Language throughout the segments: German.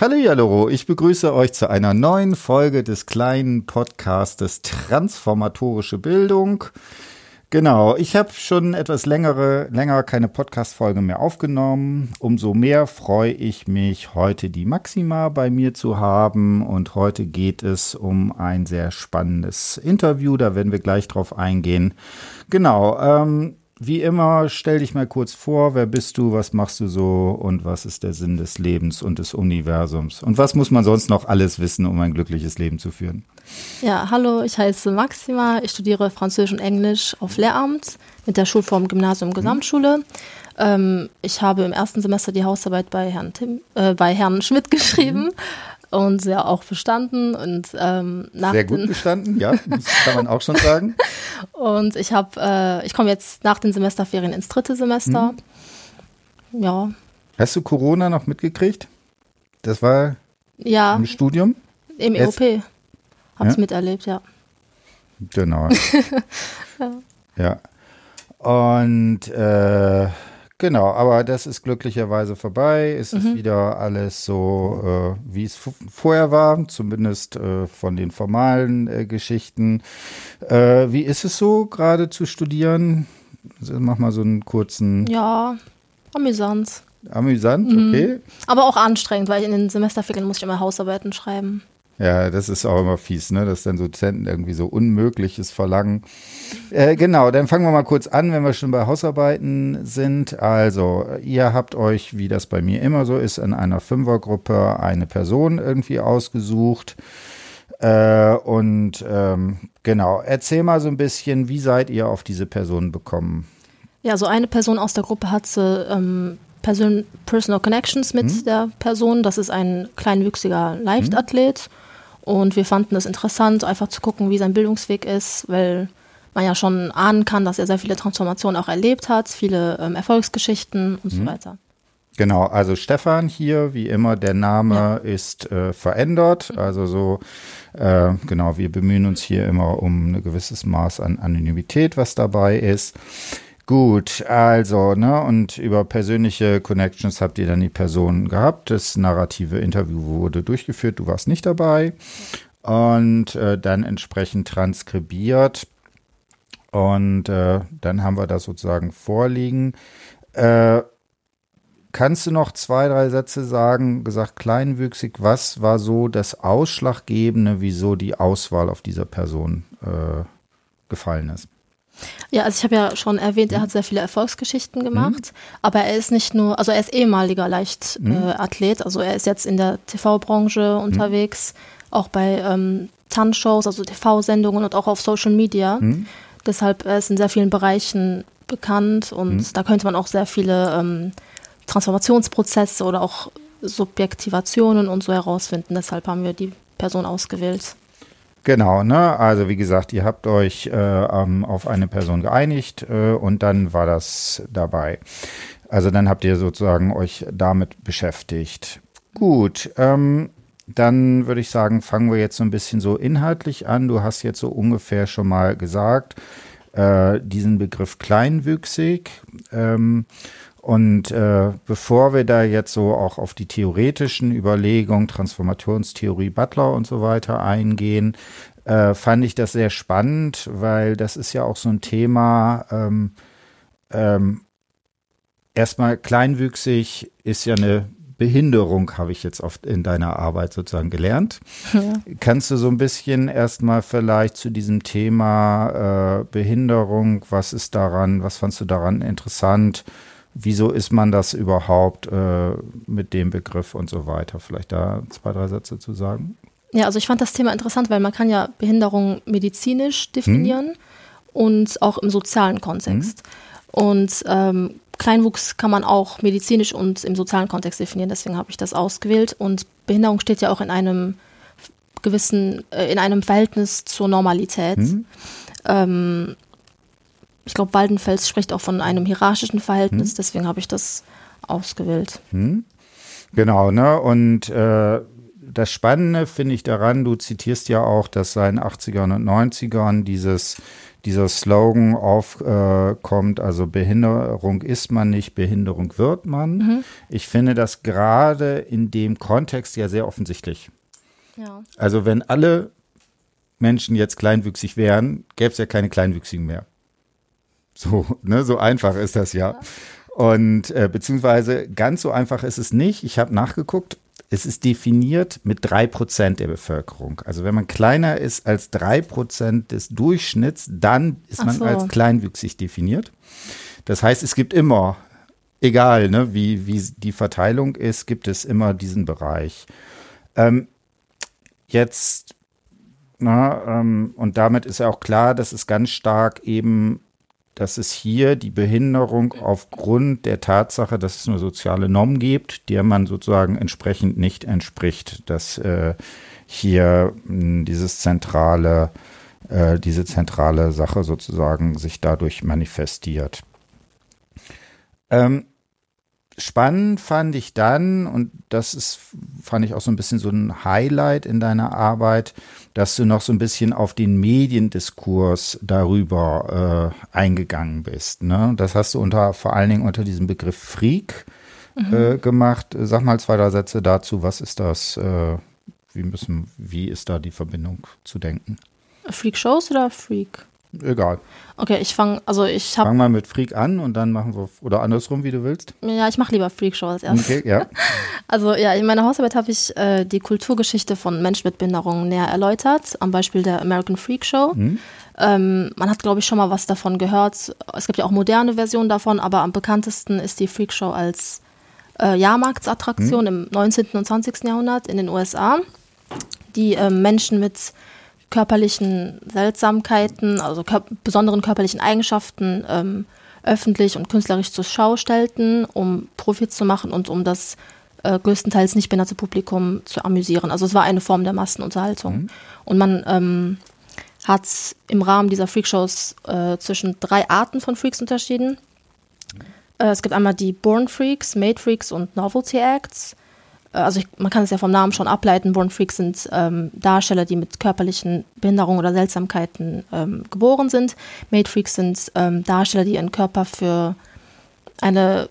Hallo, ich begrüße euch zu einer neuen Folge des kleinen Podcastes Transformatorische Bildung. Genau, ich habe schon etwas längere, länger keine Podcast-Folge mehr aufgenommen. Umso mehr freue ich mich, heute die Maxima bei mir zu haben. Und heute geht es um ein sehr spannendes Interview. Da werden wir gleich drauf eingehen. Genau, ähm, wie immer, stell dich mal kurz vor, wer bist du, was machst du so und was ist der Sinn des Lebens und des Universums? Und was muss man sonst noch alles wissen, um ein glückliches Leben zu führen? Ja, hallo, ich heiße Maxima, ich studiere Französisch und Englisch auf Lehramt mit der Schulform Gymnasium Gesamtschule. Mhm. Ähm, ich habe im ersten Semester die Hausarbeit bei Herrn, Tim, äh, bei Herrn Schmidt geschrieben. Mhm und sehr auch bestanden und ähm, nach sehr gut bestanden, ja, das kann man auch schon sagen. und ich habe, äh, ich komme jetzt nach den Semesterferien ins dritte Semester. Hm. Ja. Hast du Corona noch mitgekriegt? Das war ja im Studium. Im EOP habe ich ja? miterlebt, ja. Genau. ja. ja. Und äh, Genau, aber das ist glücklicherweise vorbei. Es mhm. ist wieder alles so, äh, wie es vorher war, zumindest äh, von den formalen äh, Geschichten. Äh, wie ist es so, gerade zu studieren? Mach mal so einen kurzen. Ja, amüsant. Amüsant, mhm. okay. Aber auch anstrengend, weil in den Semesterferien muss ich immer Hausarbeiten schreiben. Ja, das ist auch immer fies, ne? Dass dann so Dozenten irgendwie so Unmögliches verlangen. Äh, genau, dann fangen wir mal kurz an, wenn wir schon bei Hausarbeiten sind. Also, ihr habt euch, wie das bei mir immer so ist, in einer Fünfergruppe eine Person irgendwie ausgesucht. Äh, und ähm, genau, erzähl mal so ein bisschen, wie seid ihr auf diese Person bekommen? Ja, so eine Person aus der Gruppe hat sie ähm, Person, Personal Connections mit hm? der Person. Das ist ein kleinwüchsiger Leichtathlet. Hm? Und wir fanden es interessant, einfach zu gucken, wie sein Bildungsweg ist, weil man ja schon ahnen kann, dass er sehr viele Transformationen auch erlebt hat, viele ähm, Erfolgsgeschichten und mhm. so weiter. Genau, also Stefan hier, wie immer, der Name ja. ist äh, verändert. Also so, äh, genau, wir bemühen uns hier immer um ein gewisses Maß an Anonymität, was dabei ist. Gut, also, ne, und über persönliche Connections habt ihr dann die Person gehabt. Das narrative Interview wurde durchgeführt, du warst nicht dabei. Und äh, dann entsprechend transkribiert. Und äh, dann haben wir das sozusagen vorliegen. Äh, kannst du noch zwei, drei Sätze sagen, gesagt kleinwüchsig, was war so das Ausschlaggebende, wieso die Auswahl auf dieser Person äh, gefallen ist? Ja, also ich habe ja schon erwähnt, er hat sehr viele Erfolgsgeschichten gemacht, mhm. aber er ist nicht nur, also er ist ehemaliger Leichtathlet, mhm. also er ist jetzt in der TV-Branche mhm. unterwegs, auch bei ähm, Tanzshows, also TV-Sendungen und auch auf Social Media. Mhm. Deshalb er ist in sehr vielen Bereichen bekannt und mhm. da könnte man auch sehr viele ähm, Transformationsprozesse oder auch Subjektivationen und so herausfinden. Deshalb haben wir die Person ausgewählt. Genau, ne? Also wie gesagt, ihr habt euch äh, auf eine Person geeinigt äh, und dann war das dabei. Also dann habt ihr sozusagen euch damit beschäftigt. Gut, ähm, dann würde ich sagen, fangen wir jetzt so ein bisschen so inhaltlich an. Du hast jetzt so ungefähr schon mal gesagt, äh, diesen Begriff kleinwüchsig. Ähm, und äh, bevor wir da jetzt so auch auf die theoretischen Überlegungen, Transformationstheorie Butler und so weiter eingehen, äh, fand ich das sehr spannend, weil das ist ja auch so ein Thema, ähm, ähm, erstmal kleinwüchsig ist ja eine Behinderung, habe ich jetzt oft in deiner Arbeit sozusagen gelernt. Ja. Kannst du so ein bisschen erstmal vielleicht zu diesem Thema äh, Behinderung, was ist daran, was fandst du daran interessant? Wieso ist man das überhaupt äh, mit dem Begriff und so weiter? Vielleicht da zwei, drei Sätze zu sagen? Ja, also ich fand das Thema interessant, weil man kann ja Behinderung medizinisch definieren hm. und auch im sozialen Kontext. Hm. Und ähm, Kleinwuchs kann man auch medizinisch und im sozialen Kontext definieren, deswegen habe ich das ausgewählt. Und Behinderung steht ja auch in einem gewissen, äh, in einem Verhältnis zur Normalität. Hm. Ähm, ich glaube, Waldenfels spricht auch von einem hierarchischen Verhältnis, hm. deswegen habe ich das ausgewählt. Hm. Genau, ne? Und äh, das Spannende finde ich daran, du zitierst ja auch, dass seit den 80ern und 90ern dieses, dieser Slogan aufkommt, äh, also Behinderung ist man nicht, Behinderung wird man. Mhm. Ich finde das gerade in dem Kontext ja sehr offensichtlich. Ja. Also wenn alle Menschen jetzt kleinwüchsig wären, gäbe es ja keine Kleinwüchsigen mehr. So, ne, so einfach ist das ja. Und äh, beziehungsweise ganz so einfach ist es nicht. Ich habe nachgeguckt. Es ist definiert mit drei Prozent der Bevölkerung. Also wenn man kleiner ist als drei Prozent des Durchschnitts, dann ist man so. als kleinwüchsig definiert. Das heißt, es gibt immer, egal ne, wie, wie die Verteilung ist, gibt es immer diesen Bereich. Ähm, jetzt na, ähm, und damit ist ja auch klar, dass es ganz stark eben, dass es hier die Behinderung aufgrund der Tatsache, dass es eine soziale Norm gibt, der man sozusagen entsprechend nicht entspricht, dass äh, hier hm, dieses zentrale, äh, diese zentrale Sache sozusagen sich dadurch manifestiert. Ähm, spannend fand ich dann, und das ist, fand ich auch so ein bisschen so ein Highlight in deiner Arbeit, dass du noch so ein bisschen auf den Mediendiskurs darüber äh, eingegangen bist. Ne? Das hast du unter, vor allen Dingen unter diesem Begriff Freak mhm. äh, gemacht. Sag mal zwei, drei Sätze dazu. Was ist das? Äh, wie müssen, wie ist da die Verbindung zu denken? Freak-Shows oder Freak? Egal. Okay, ich fange, also ich habe. Fang mal mit Freak an und dann machen wir, oder andersrum, wie du willst. Ja, ich mache lieber Freak Show als erstes. Okay, ja. Also ja, in meiner Hausarbeit habe ich äh, die Kulturgeschichte von Menschen mit Behinderung näher erläutert, am Beispiel der American Freak Show. Mhm. Ähm, man hat, glaube ich, schon mal was davon gehört. Es gibt ja auch moderne Versionen davon, aber am bekanntesten ist die Freak Show als äh, Jahrmarktsattraktion mhm. im 19. und 20. Jahrhundert in den USA, die äh, Menschen mit körperlichen Seltsamkeiten, also kör besonderen körperlichen Eigenschaften ähm, öffentlich und künstlerisch zur Schau stellten, um Profit zu machen und um das äh, größtenteils nicht behinderte Publikum zu amüsieren. Also es war eine Form der Massenunterhaltung. Mhm. Und man ähm, hat im Rahmen dieser Freakshows äh, zwischen drei Arten von Freaks unterschieden. Äh, es gibt einmal die Born Freaks, Made Freaks und Novelty Acts. Äh, also ich, man kann es ja vom Namen schon ableiten, Born Freaks sind ähm, Darsteller, die mit körperlichen Behinderungen oder Seltsamkeiten ähm, geboren sind. Made Freaks sind ähm, Darsteller, die ihren Körper für eine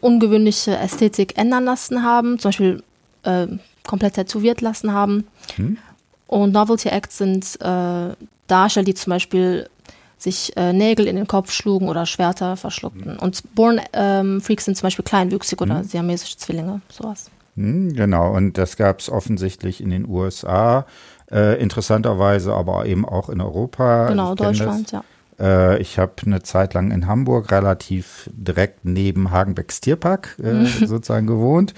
ungewöhnliche Ästhetik ändern lassen haben, zum Beispiel äh, komplett tätowiert lassen haben. Hm. Und Novelty Acts sind äh, Darsteller, die zum Beispiel sich äh, Nägel in den Kopf schlugen oder Schwerter verschluckten. Hm. Und Born ähm, Freaks sind zum Beispiel kleinwüchsig oder hm. siamesische Zwillinge, sowas. Hm, genau, und das gab es offensichtlich in den USA, äh, interessanterweise aber eben auch in Europa. Genau, Deutschland, ja. Äh, ich habe eine Zeit lang in Hamburg relativ direkt neben Hagenbecks Tierpark äh, mhm. sozusagen gewohnt.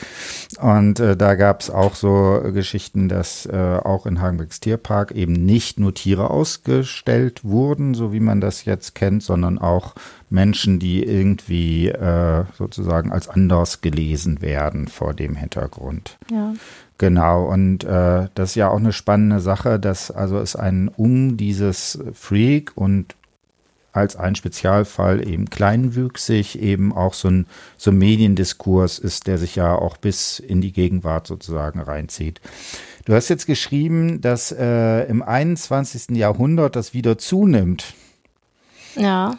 Und äh, da gab es auch so Geschichten, dass äh, auch in Hagenbecks Tierpark eben nicht nur Tiere ausgestellt wurden, so wie man das jetzt kennt, sondern auch Menschen, die irgendwie äh, sozusagen als anders gelesen werden vor dem Hintergrund. Ja. Genau, und äh, das ist ja auch eine spannende Sache, dass also es einen um dieses Freak und als ein Spezialfall eben kleinwüchsig, eben auch so ein, so ein Mediendiskurs ist, der sich ja auch bis in die Gegenwart sozusagen reinzieht. Du hast jetzt geschrieben, dass äh, im 21. Jahrhundert das wieder zunimmt. Ja.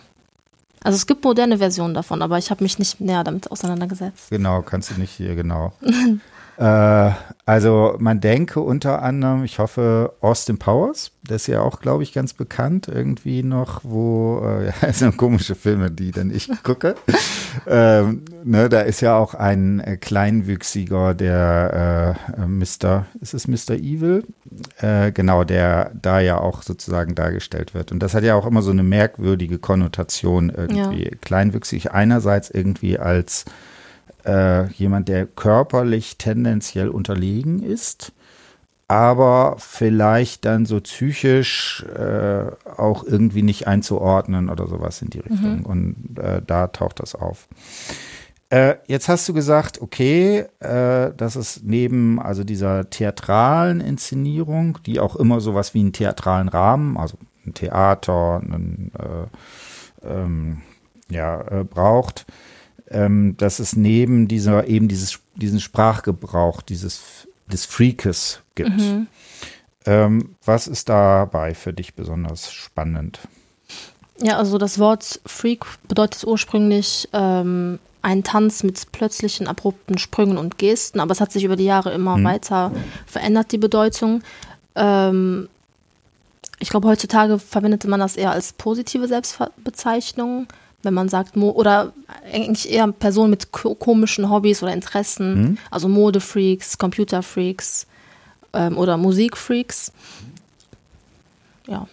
Also es gibt moderne Versionen davon, aber ich habe mich nicht näher damit auseinandergesetzt. Genau, kannst du nicht hier, genau. Äh, also man denke unter anderem, ich hoffe, Austin Powers, das ist ja auch, glaube ich, ganz bekannt irgendwie noch, wo, äh, ja, so komische Filme, die dann ich gucke. ähm, ne, da ist ja auch ein äh, Kleinwüchsiger, der äh, Mr., ist es Mr. Evil? Äh, genau, der da ja auch sozusagen dargestellt wird. Und das hat ja auch immer so eine merkwürdige Konnotation irgendwie. Ja. Kleinwüchsig einerseits irgendwie als äh, jemand, der körperlich tendenziell unterlegen ist, aber vielleicht dann so psychisch äh, auch irgendwie nicht einzuordnen oder sowas in die Richtung. Mhm. Und äh, da taucht das auf. Äh, jetzt hast du gesagt, okay, äh, das ist neben also dieser theatralen Inszenierung, die auch immer sowas wie einen theatralen Rahmen, also ein Theater, ein, äh, ähm, ja, äh, braucht, ähm, dass es neben dieser eben dieses, diesen Sprachgebrauch, dieses des Freakes gibt. Mhm. Ähm, was ist dabei für dich besonders spannend? Ja, also das Wort Freak bedeutet ursprünglich ähm, ein Tanz mit plötzlichen abrupten Sprüngen und Gesten, aber es hat sich über die Jahre immer mhm. weiter verändert, die Bedeutung. Ähm, ich glaube, heutzutage verwendet man das eher als positive Selbstbezeichnung, wenn man sagt, Mo oder eigentlich eher Personen mit ko komischen Hobbys oder Interessen, mhm. also Modefreaks, Computerfreaks ähm, oder Musikfreaks. Ja.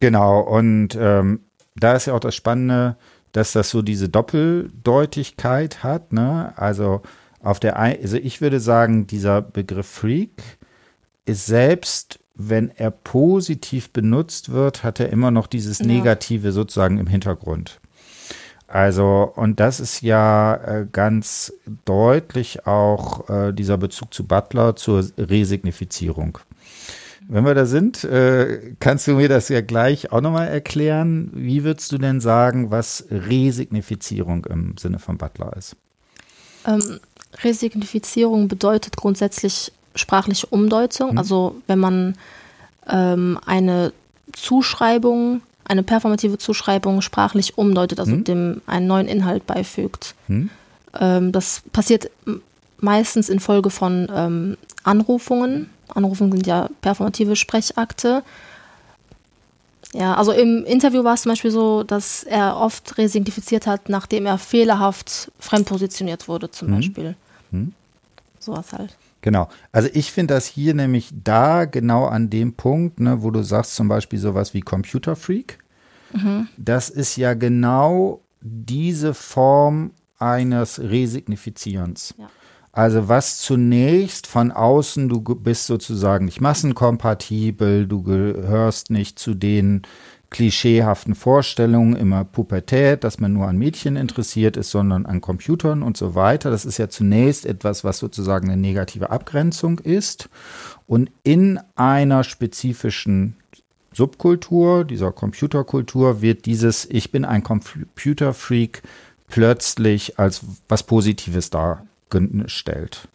Genau, und ähm, da ist ja auch das Spannende, dass das so diese Doppeldeutigkeit hat. Ne? Also auf der, also ich würde sagen, dieser Begriff Freak ist selbst, wenn er positiv benutzt wird, hat er immer noch dieses Negative ja. sozusagen im Hintergrund. Also, und das ist ja äh, ganz deutlich auch äh, dieser Bezug zu Butler zur Resignifizierung. Wenn wir da sind, äh, kannst du mir das ja gleich auch nochmal erklären. Wie würdest du denn sagen, was Resignifizierung im Sinne von Butler ist? Ähm, Resignifizierung bedeutet grundsätzlich sprachliche Umdeutung. Hm. Also wenn man ähm, eine Zuschreibung, eine performative Zuschreibung sprachlich umdeutet, also hm. dem einen neuen Inhalt beifügt. Hm. Ähm, das passiert meistens infolge von ähm, Anrufungen Anrufungen sind ja performative Sprechakte. Ja, also im Interview war es zum Beispiel so, dass er oft resignifiziert hat, nachdem er fehlerhaft fremdpositioniert wurde, zum mhm. Beispiel. Mhm. Sowas halt. Genau. Also ich finde das hier nämlich da genau an dem Punkt, ne, wo du sagst zum Beispiel sowas wie Computerfreak. Mhm. Das ist ja genau diese Form eines Resignifizierens. Ja. Also was zunächst von außen, du bist sozusagen nicht massenkompatibel, du gehörst nicht zu den klischeehaften Vorstellungen immer Pubertät, dass man nur an Mädchen interessiert ist, sondern an Computern und so weiter. Das ist ja zunächst etwas, was sozusagen eine negative Abgrenzung ist. Und in einer spezifischen Subkultur, dieser Computerkultur, wird dieses Ich bin ein Computerfreak plötzlich als was Positives dar stellt.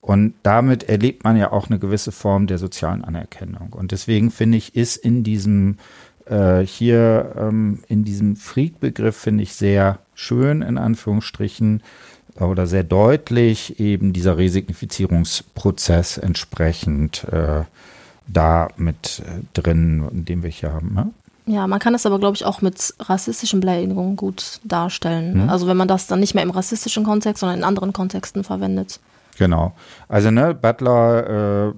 Und damit erlebt man ja auch eine gewisse Form der sozialen Anerkennung. Und deswegen finde ich, ist in diesem äh, hier ähm, in diesem Freak-Begriff finde ich sehr schön in Anführungsstrichen oder sehr deutlich eben dieser Resignifizierungsprozess entsprechend äh, da mit äh, drin, den wir hier haben. Ne? Ja, man kann das aber, glaube ich, auch mit rassistischen Beleidigungen gut darstellen. Mhm. Also wenn man das dann nicht mehr im rassistischen Kontext, sondern in anderen Kontexten verwendet. Genau. Also ne, Butler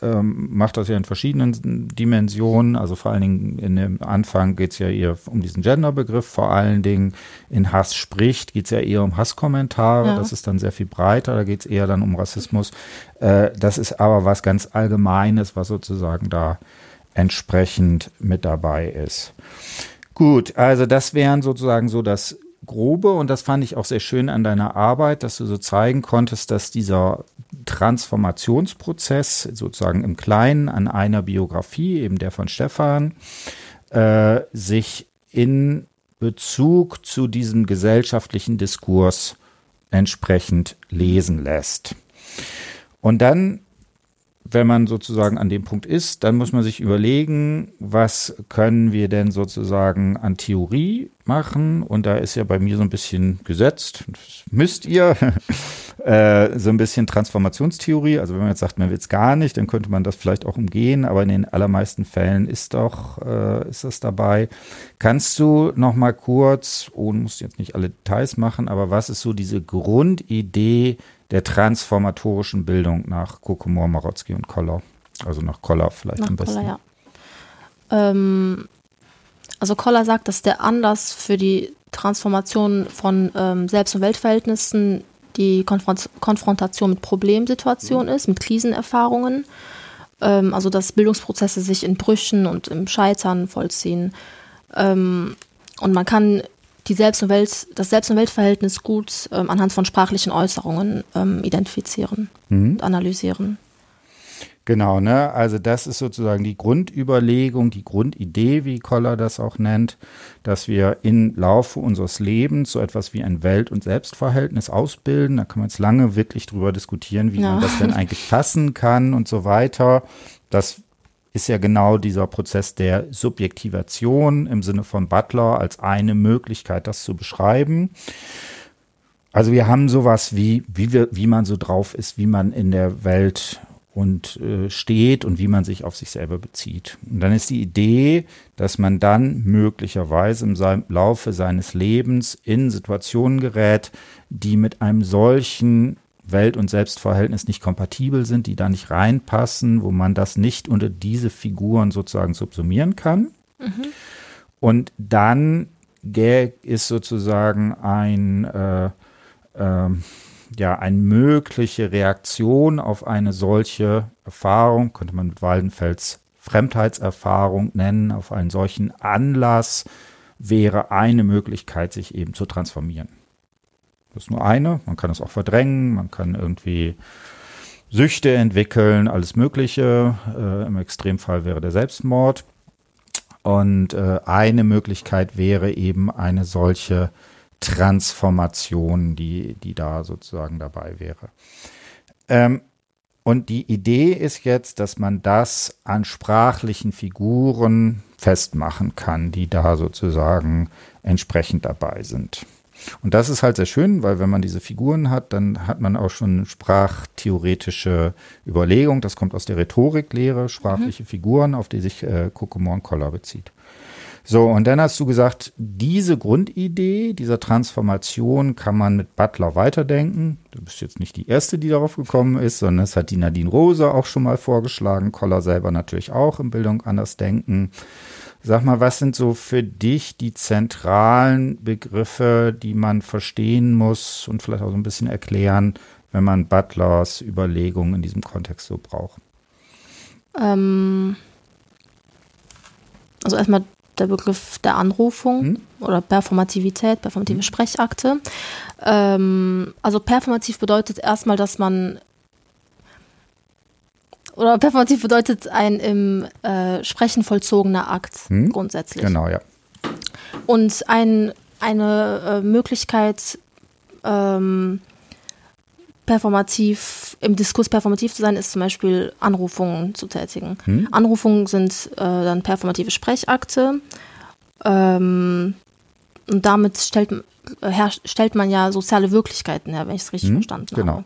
äh, äh, macht das ja in verschiedenen Dimensionen. Also vor allen Dingen in dem Anfang geht es ja eher um diesen Genderbegriff. Vor allen Dingen in Hass spricht geht es ja eher um Hasskommentare. Ja. Das ist dann sehr viel breiter. Da geht es eher dann um Rassismus. Äh, das ist aber was ganz Allgemeines, was sozusagen da entsprechend mit dabei ist. Gut, also das wären sozusagen so das Grobe und das fand ich auch sehr schön an deiner Arbeit, dass du so zeigen konntest, dass dieser Transformationsprozess sozusagen im Kleinen an einer Biografie, eben der von Stefan, äh, sich in Bezug zu diesem gesellschaftlichen Diskurs entsprechend lesen lässt. Und dann wenn man sozusagen an dem Punkt ist, dann muss man sich überlegen, was können wir denn sozusagen an Theorie machen? Und da ist ja bei mir so ein bisschen gesetzt, müsst ihr, äh, so ein bisschen Transformationstheorie. Also wenn man jetzt sagt, man will es gar nicht, dann könnte man das vielleicht auch umgehen, aber in den allermeisten Fällen ist doch, äh, ist das dabei. Kannst du noch mal kurz, oh, du musst jetzt nicht alle Details machen, aber was ist so diese Grundidee, der transformatorischen Bildung nach Kokomor, Marotzki und Koller. Also nach Koller vielleicht nach am besten. Koller, ja. ähm, also Koller sagt, dass der Anlass für die Transformation von ähm, Selbst- und Weltverhältnissen die Konfront Konfrontation mit Problemsituationen mhm. ist, mit Krisenerfahrungen. Ähm, also dass Bildungsprozesse sich in Brüchen und im Scheitern vollziehen. Ähm, und man kann die Selbst- und Welt, das Selbst- und Weltverhältnis gut ähm, anhand von sprachlichen Äußerungen ähm, identifizieren mhm. und analysieren. Genau, ne? Also das ist sozusagen die Grundüberlegung, die Grundidee, wie Koller das auch nennt, dass wir im Laufe unseres Lebens so etwas wie ein Welt- und Selbstverhältnis ausbilden. Da kann man jetzt lange wirklich drüber diskutieren, wie ja. man das denn eigentlich fassen kann und so weiter. Das ist ja genau dieser Prozess der Subjektivation im Sinne von Butler als eine Möglichkeit, das zu beschreiben. Also wir haben sowas wie, wie, wir, wie man so drauf ist, wie man in der Welt und äh, steht und wie man sich auf sich selber bezieht. Und dann ist die Idee, dass man dann möglicherweise im Se Laufe seines Lebens in Situationen gerät, die mit einem solchen Welt- und Selbstverhältnis nicht kompatibel sind, die da nicht reinpassen, wo man das nicht unter diese Figuren sozusagen subsumieren kann. Mhm. Und dann ist sozusagen ein äh, äh, ja, eine mögliche Reaktion auf eine solche Erfahrung, könnte man mit Waldenfels Fremdheitserfahrung nennen, auf einen solchen Anlass wäre eine Möglichkeit, sich eben zu transformieren. Das ist nur eine, man kann es auch verdrängen, man kann irgendwie Süchte entwickeln, alles Mögliche. Äh, Im Extremfall wäre der Selbstmord. Und äh, eine Möglichkeit wäre eben eine solche Transformation, die, die da sozusagen dabei wäre. Ähm, und die Idee ist jetzt, dass man das an sprachlichen Figuren festmachen kann, die da sozusagen entsprechend dabei sind. Und das ist halt sehr schön, weil wenn man diese Figuren hat, dann hat man auch schon sprachtheoretische Überlegung. Das kommt aus der Rhetoriklehre, sprachliche mhm. Figuren, auf die sich äh, Kokomon-Koller bezieht. So, und dann hast du gesagt, diese Grundidee dieser Transformation kann man mit Butler weiterdenken. Du bist jetzt nicht die Erste, die darauf gekommen ist, sondern es hat die Nadine Rose auch schon mal vorgeschlagen, Koller selber natürlich auch in Bildung anders denken. Sag mal, was sind so für dich die zentralen Begriffe, die man verstehen muss und vielleicht auch so ein bisschen erklären, wenn man Butlers Überlegungen in diesem Kontext so braucht? Ähm, also erstmal der Begriff der Anrufung hm? oder Performativität, performative hm? Sprechakte. Ähm, also performativ bedeutet erstmal, dass man oder performativ bedeutet ein im äh, Sprechen vollzogener Akt hm? grundsätzlich. Genau, ja. Und ein, eine äh, Möglichkeit, ähm, performativ, im Diskurs performativ zu sein, ist zum Beispiel Anrufungen zu tätigen. Hm. Anrufungen sind äh, dann performative Sprechakte. Ähm, und damit stellt, äh, stellt man ja soziale Wirklichkeiten her, wenn ich es richtig hm. verstanden genau. habe.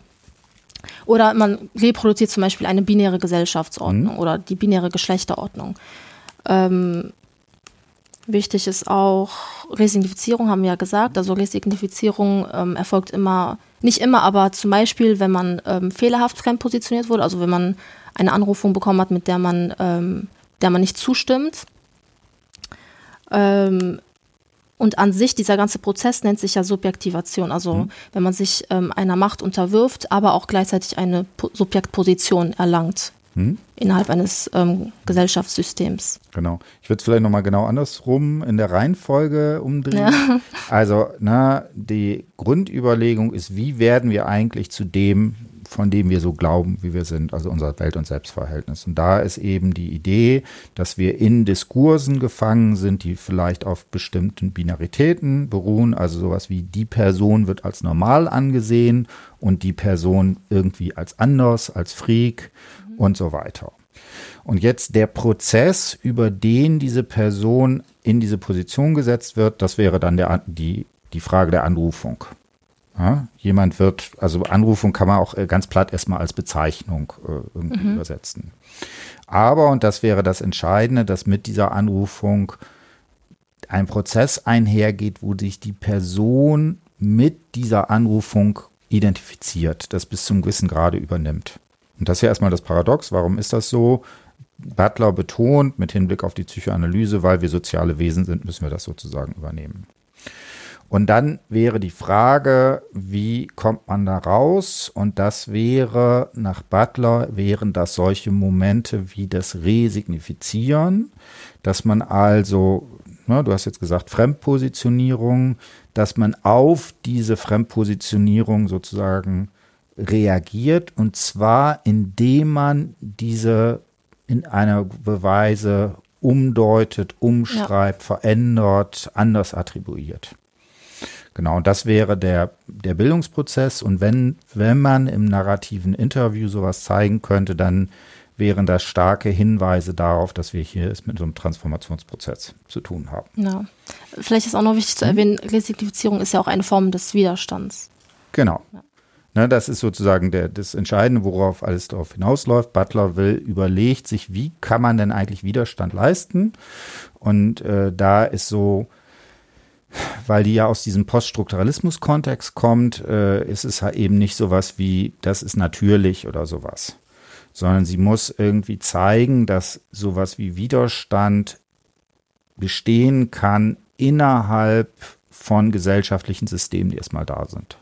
Oder man reproduziert zum Beispiel eine binäre Gesellschaftsordnung hm. oder die binäre Geschlechterordnung. Ähm, wichtig ist auch Resignifizierung, haben wir ja gesagt. Also Resignifizierung ähm, erfolgt immer nicht immer, aber zum Beispiel, wenn man ähm, fehlerhaft fremdpositioniert wurde, also wenn man eine Anrufung bekommen hat, mit der man, ähm, der man nicht zustimmt. Ähm, und an sich, dieser ganze Prozess nennt sich ja Subjektivation. Also mhm. wenn man sich ähm, einer Macht unterwirft, aber auch gleichzeitig eine po Subjektposition erlangt hm? innerhalb eines ähm, Gesellschaftssystems. Genau. Ich würde es vielleicht nochmal genau andersrum in der Reihenfolge umdrehen. Ja. Also, na, die Grundüberlegung ist, wie werden wir eigentlich zu dem, von dem wir so glauben, wie wir sind, also unser Welt- und Selbstverhältnis. Und da ist eben die Idee, dass wir in Diskursen gefangen sind, die vielleicht auf bestimmten Binaritäten beruhen, also sowas wie die Person wird als normal angesehen und die Person irgendwie als anders, als Freak und so weiter. Und jetzt der Prozess, über den diese Person in diese Position gesetzt wird, das wäre dann der, die, die Frage der Anrufung. Ja, jemand wird, also Anrufung kann man auch äh, ganz platt erstmal als Bezeichnung äh, irgendwie mhm. übersetzen. Aber, und das wäre das Entscheidende, dass mit dieser Anrufung ein Prozess einhergeht, wo sich die Person mit dieser Anrufung identifiziert, das bis zum gewissen Grade übernimmt. Und das ist ja erstmal das Paradox. Warum ist das so? Butler betont mit Hinblick auf die Psychoanalyse, weil wir soziale Wesen sind, müssen wir das sozusagen übernehmen. Und dann wäre die Frage, wie kommt man da raus? Und das wäre nach Butler, wären das solche Momente wie das Resignifizieren, dass man also, ne, du hast jetzt gesagt, Fremdpositionierung, dass man auf diese Fremdpositionierung sozusagen reagiert und zwar indem man diese in einer Beweise umdeutet, umschreibt, ja. verändert, anders attribuiert. Genau, und das wäre der, der Bildungsprozess. Und wenn, wenn man im narrativen Interview sowas zeigen könnte, dann wären das starke Hinweise darauf, dass wir hier es mit so einem Transformationsprozess zu tun haben. Ja. Vielleicht ist auch noch wichtig zu hm? erwähnen, Resignifizierung ist ja auch eine Form des Widerstands. Genau. Ja. Ne, das ist sozusagen der, das Entscheidende, worauf alles darauf hinausläuft. Butler will, überlegt sich, wie kann man denn eigentlich Widerstand leisten? Und äh, da ist so, weil die ja aus diesem Poststrukturalismus-Kontext kommt, äh, ist es halt eben nicht sowas wie, das ist natürlich oder sowas, sondern sie muss irgendwie zeigen, dass sowas wie Widerstand bestehen kann innerhalb von gesellschaftlichen Systemen, die erstmal da sind.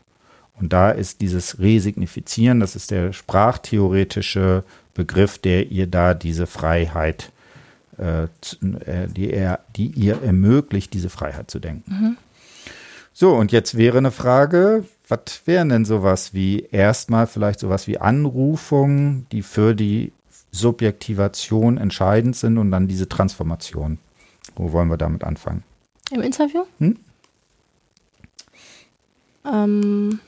Und da ist dieses Resignifizieren, das ist der sprachtheoretische Begriff, der ihr da diese Freiheit, die, er, die ihr ermöglicht, diese Freiheit zu denken. Mhm. So, und jetzt wäre eine Frage, was wären denn sowas wie erstmal vielleicht sowas wie Anrufungen, die für die Subjektivation entscheidend sind und dann diese Transformation. Wo wollen wir damit anfangen? Im Interview? Hm? Ähm,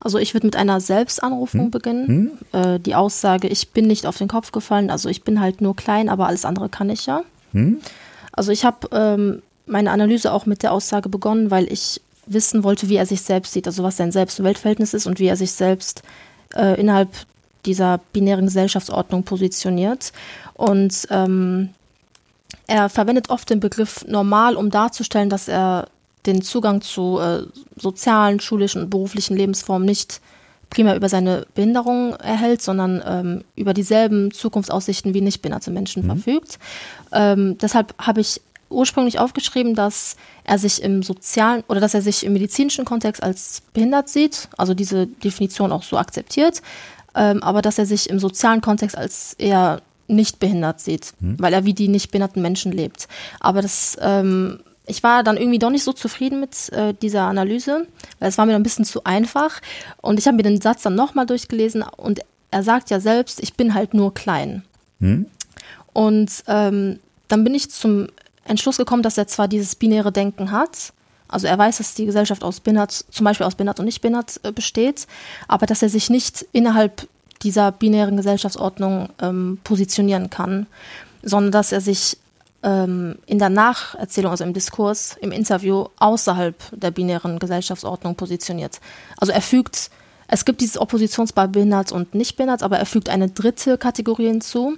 also ich würde mit einer Selbstanrufung hm? beginnen. Hm? Äh, die Aussage, ich bin nicht auf den Kopf gefallen, also ich bin halt nur klein, aber alles andere kann ich ja. Hm? Also ich habe ähm, meine Analyse auch mit der Aussage begonnen, weil ich wissen wollte, wie er sich selbst sieht, also was sein Selbst-Weltverhältnis ist und wie er sich selbst äh, innerhalb dieser binären Gesellschaftsordnung positioniert. Und ähm, er verwendet oft den Begriff normal, um darzustellen, dass er den Zugang zu äh, sozialen, schulischen und beruflichen Lebensformen nicht primär über seine Behinderung erhält, sondern ähm, über dieselben Zukunftsaussichten wie nicht behinderte Menschen mhm. verfügt. Ähm, deshalb habe ich ursprünglich aufgeschrieben, dass er sich im sozialen oder dass er sich im medizinischen Kontext als behindert sieht, also diese Definition auch so akzeptiert, ähm, aber dass er sich im sozialen Kontext als eher nicht behindert sieht, mhm. weil er wie die nicht behinderten Menschen lebt. Aber das ähm, ich war dann irgendwie doch nicht so zufrieden mit äh, dieser Analyse, weil es war mir ein bisschen zu einfach. Und ich habe mir den Satz dann nochmal durchgelesen und er sagt ja selbst, ich bin halt nur klein. Hm? Und ähm, dann bin ich zum Entschluss gekommen, dass er zwar dieses binäre Denken hat, also er weiß, dass die Gesellschaft aus Binat, zum Beispiel aus Binat und nicht Binat äh, besteht, aber dass er sich nicht innerhalb dieser binären Gesellschaftsordnung ähm, positionieren kann, sondern dass er sich ähm, in der Nacherzählung, also im Diskurs, im Interview außerhalb der binären Gesellschaftsordnung positioniert. Also er fügt, es gibt dieses Oppositionspaar behindert und nicht behindert, aber er fügt eine dritte Kategorie hinzu.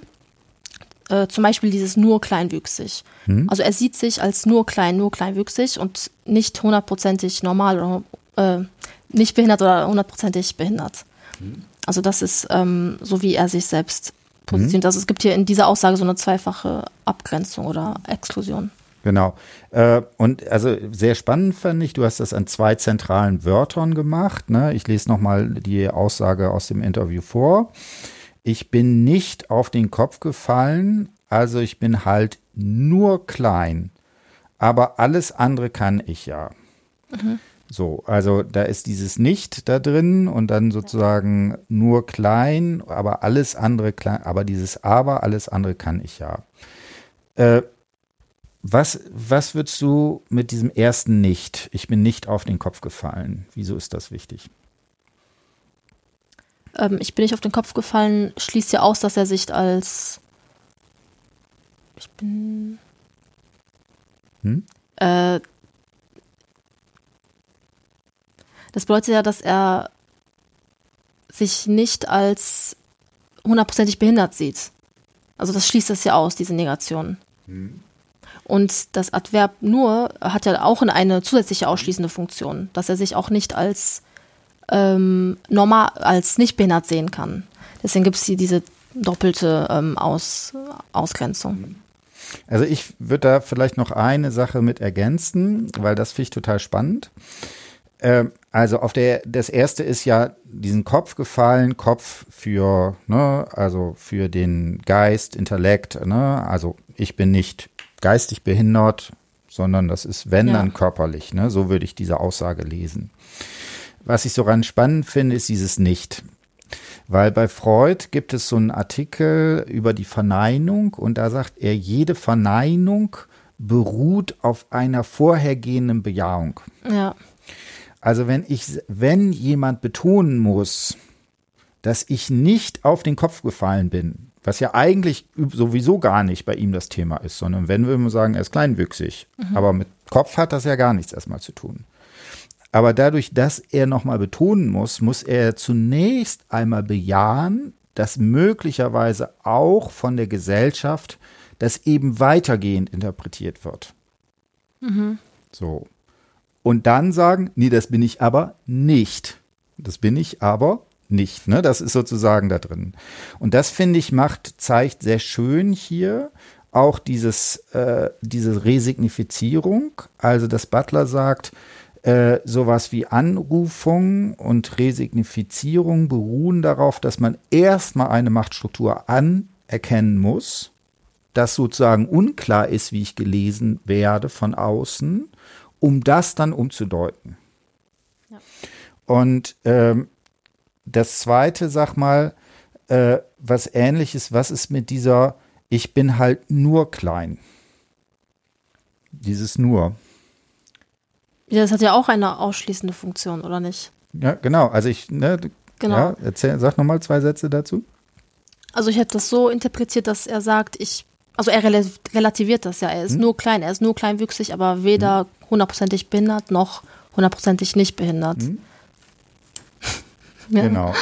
Äh, zum Beispiel dieses nur kleinwüchsig. Hm. Also er sieht sich als nur klein, nur kleinwüchsig und nicht hundertprozentig normal oder äh, nicht behindert oder hundertprozentig behindert. Hm. Also das ist ähm, so, wie er sich selbst positioniert. Mhm. Also es gibt hier in dieser Aussage so eine zweifache Abgrenzung oder Exklusion. Genau. Äh, und also sehr spannend fand ich, du hast das an zwei zentralen Wörtern gemacht. Ne? Ich lese nochmal die Aussage aus dem Interview vor. Ich bin nicht auf den Kopf gefallen, also ich bin halt nur klein. Aber alles andere kann ich ja. Mhm. So, also da ist dieses Nicht da drin und dann sozusagen nur klein, aber alles andere klein, aber dieses Aber, alles andere kann ich ja. Äh, was, was würdest du mit diesem ersten Nicht? Ich bin nicht auf den Kopf gefallen. Wieso ist das wichtig? Ähm, ich bin nicht auf den Kopf gefallen, schließt ja aus, dass er sich als ich bin hm? äh, Das bedeutet ja, dass er sich nicht als hundertprozentig behindert sieht. Also das schließt das ja aus, diese Negation. Mhm. Und das Adverb nur hat ja auch eine zusätzliche ausschließende Funktion, dass er sich auch nicht als ähm, normal, als nicht behindert sehen kann. Deswegen gibt es hier diese doppelte ähm, Aus, Ausgrenzung. Also ich würde da vielleicht noch eine Sache mit ergänzen, weil das finde ich total spannend. Ähm, also auf der, das erste ist ja diesen Kopf gefallen, Kopf für, ne, also für den Geist, Intellekt, ne, also ich bin nicht geistig behindert, sondern das ist, wenn, ja. dann körperlich, ne, so würde ich diese Aussage lesen. was ich so ran spannend finde, ist dieses Nicht. Weil bei Freud gibt es so einen Artikel über die Verneinung und da sagt er, jede Verneinung beruht auf einer vorhergehenden Bejahung. Ja. Also wenn ich, wenn jemand betonen muss, dass ich nicht auf den Kopf gefallen bin, was ja eigentlich sowieso gar nicht bei ihm das Thema ist, sondern wenn wir sagen, er ist kleinwüchsig, mhm. aber mit Kopf hat das ja gar nichts erstmal zu tun. Aber dadurch, dass er nochmal betonen muss, muss er zunächst einmal bejahen, dass möglicherweise auch von der Gesellschaft das eben weitergehend interpretiert wird. Mhm. So. Und dann sagen, nee, das bin ich aber nicht. Das bin ich aber nicht. Ne? Das ist sozusagen da drin. Und das finde ich macht, zeigt sehr schön hier auch dieses, äh, diese Resignifizierung. Also, dass Butler sagt, äh, sowas wie Anrufung und Resignifizierung beruhen darauf, dass man erstmal eine Machtstruktur anerkennen muss, dass sozusagen unklar ist, wie ich gelesen werde von außen, um das dann umzudeuten. Ja. Und ähm, das zweite, sag mal, äh, was ähnliches, was ist mit dieser, ich bin halt nur klein. Dieses nur. Ja, das hat ja auch eine ausschließende Funktion, oder nicht? Ja, genau. Also ich, ne, genau. Ja, erzähl, sag nochmal zwei Sätze dazu. Also ich hätte das so interpretiert, dass er sagt, ich, also er relativiert das ja. Er ist hm. nur klein, er ist nur kleinwüchsig, aber weder hm. hundertprozentig behindert noch hundertprozentig nicht behindert. Hm. Ja. Genau.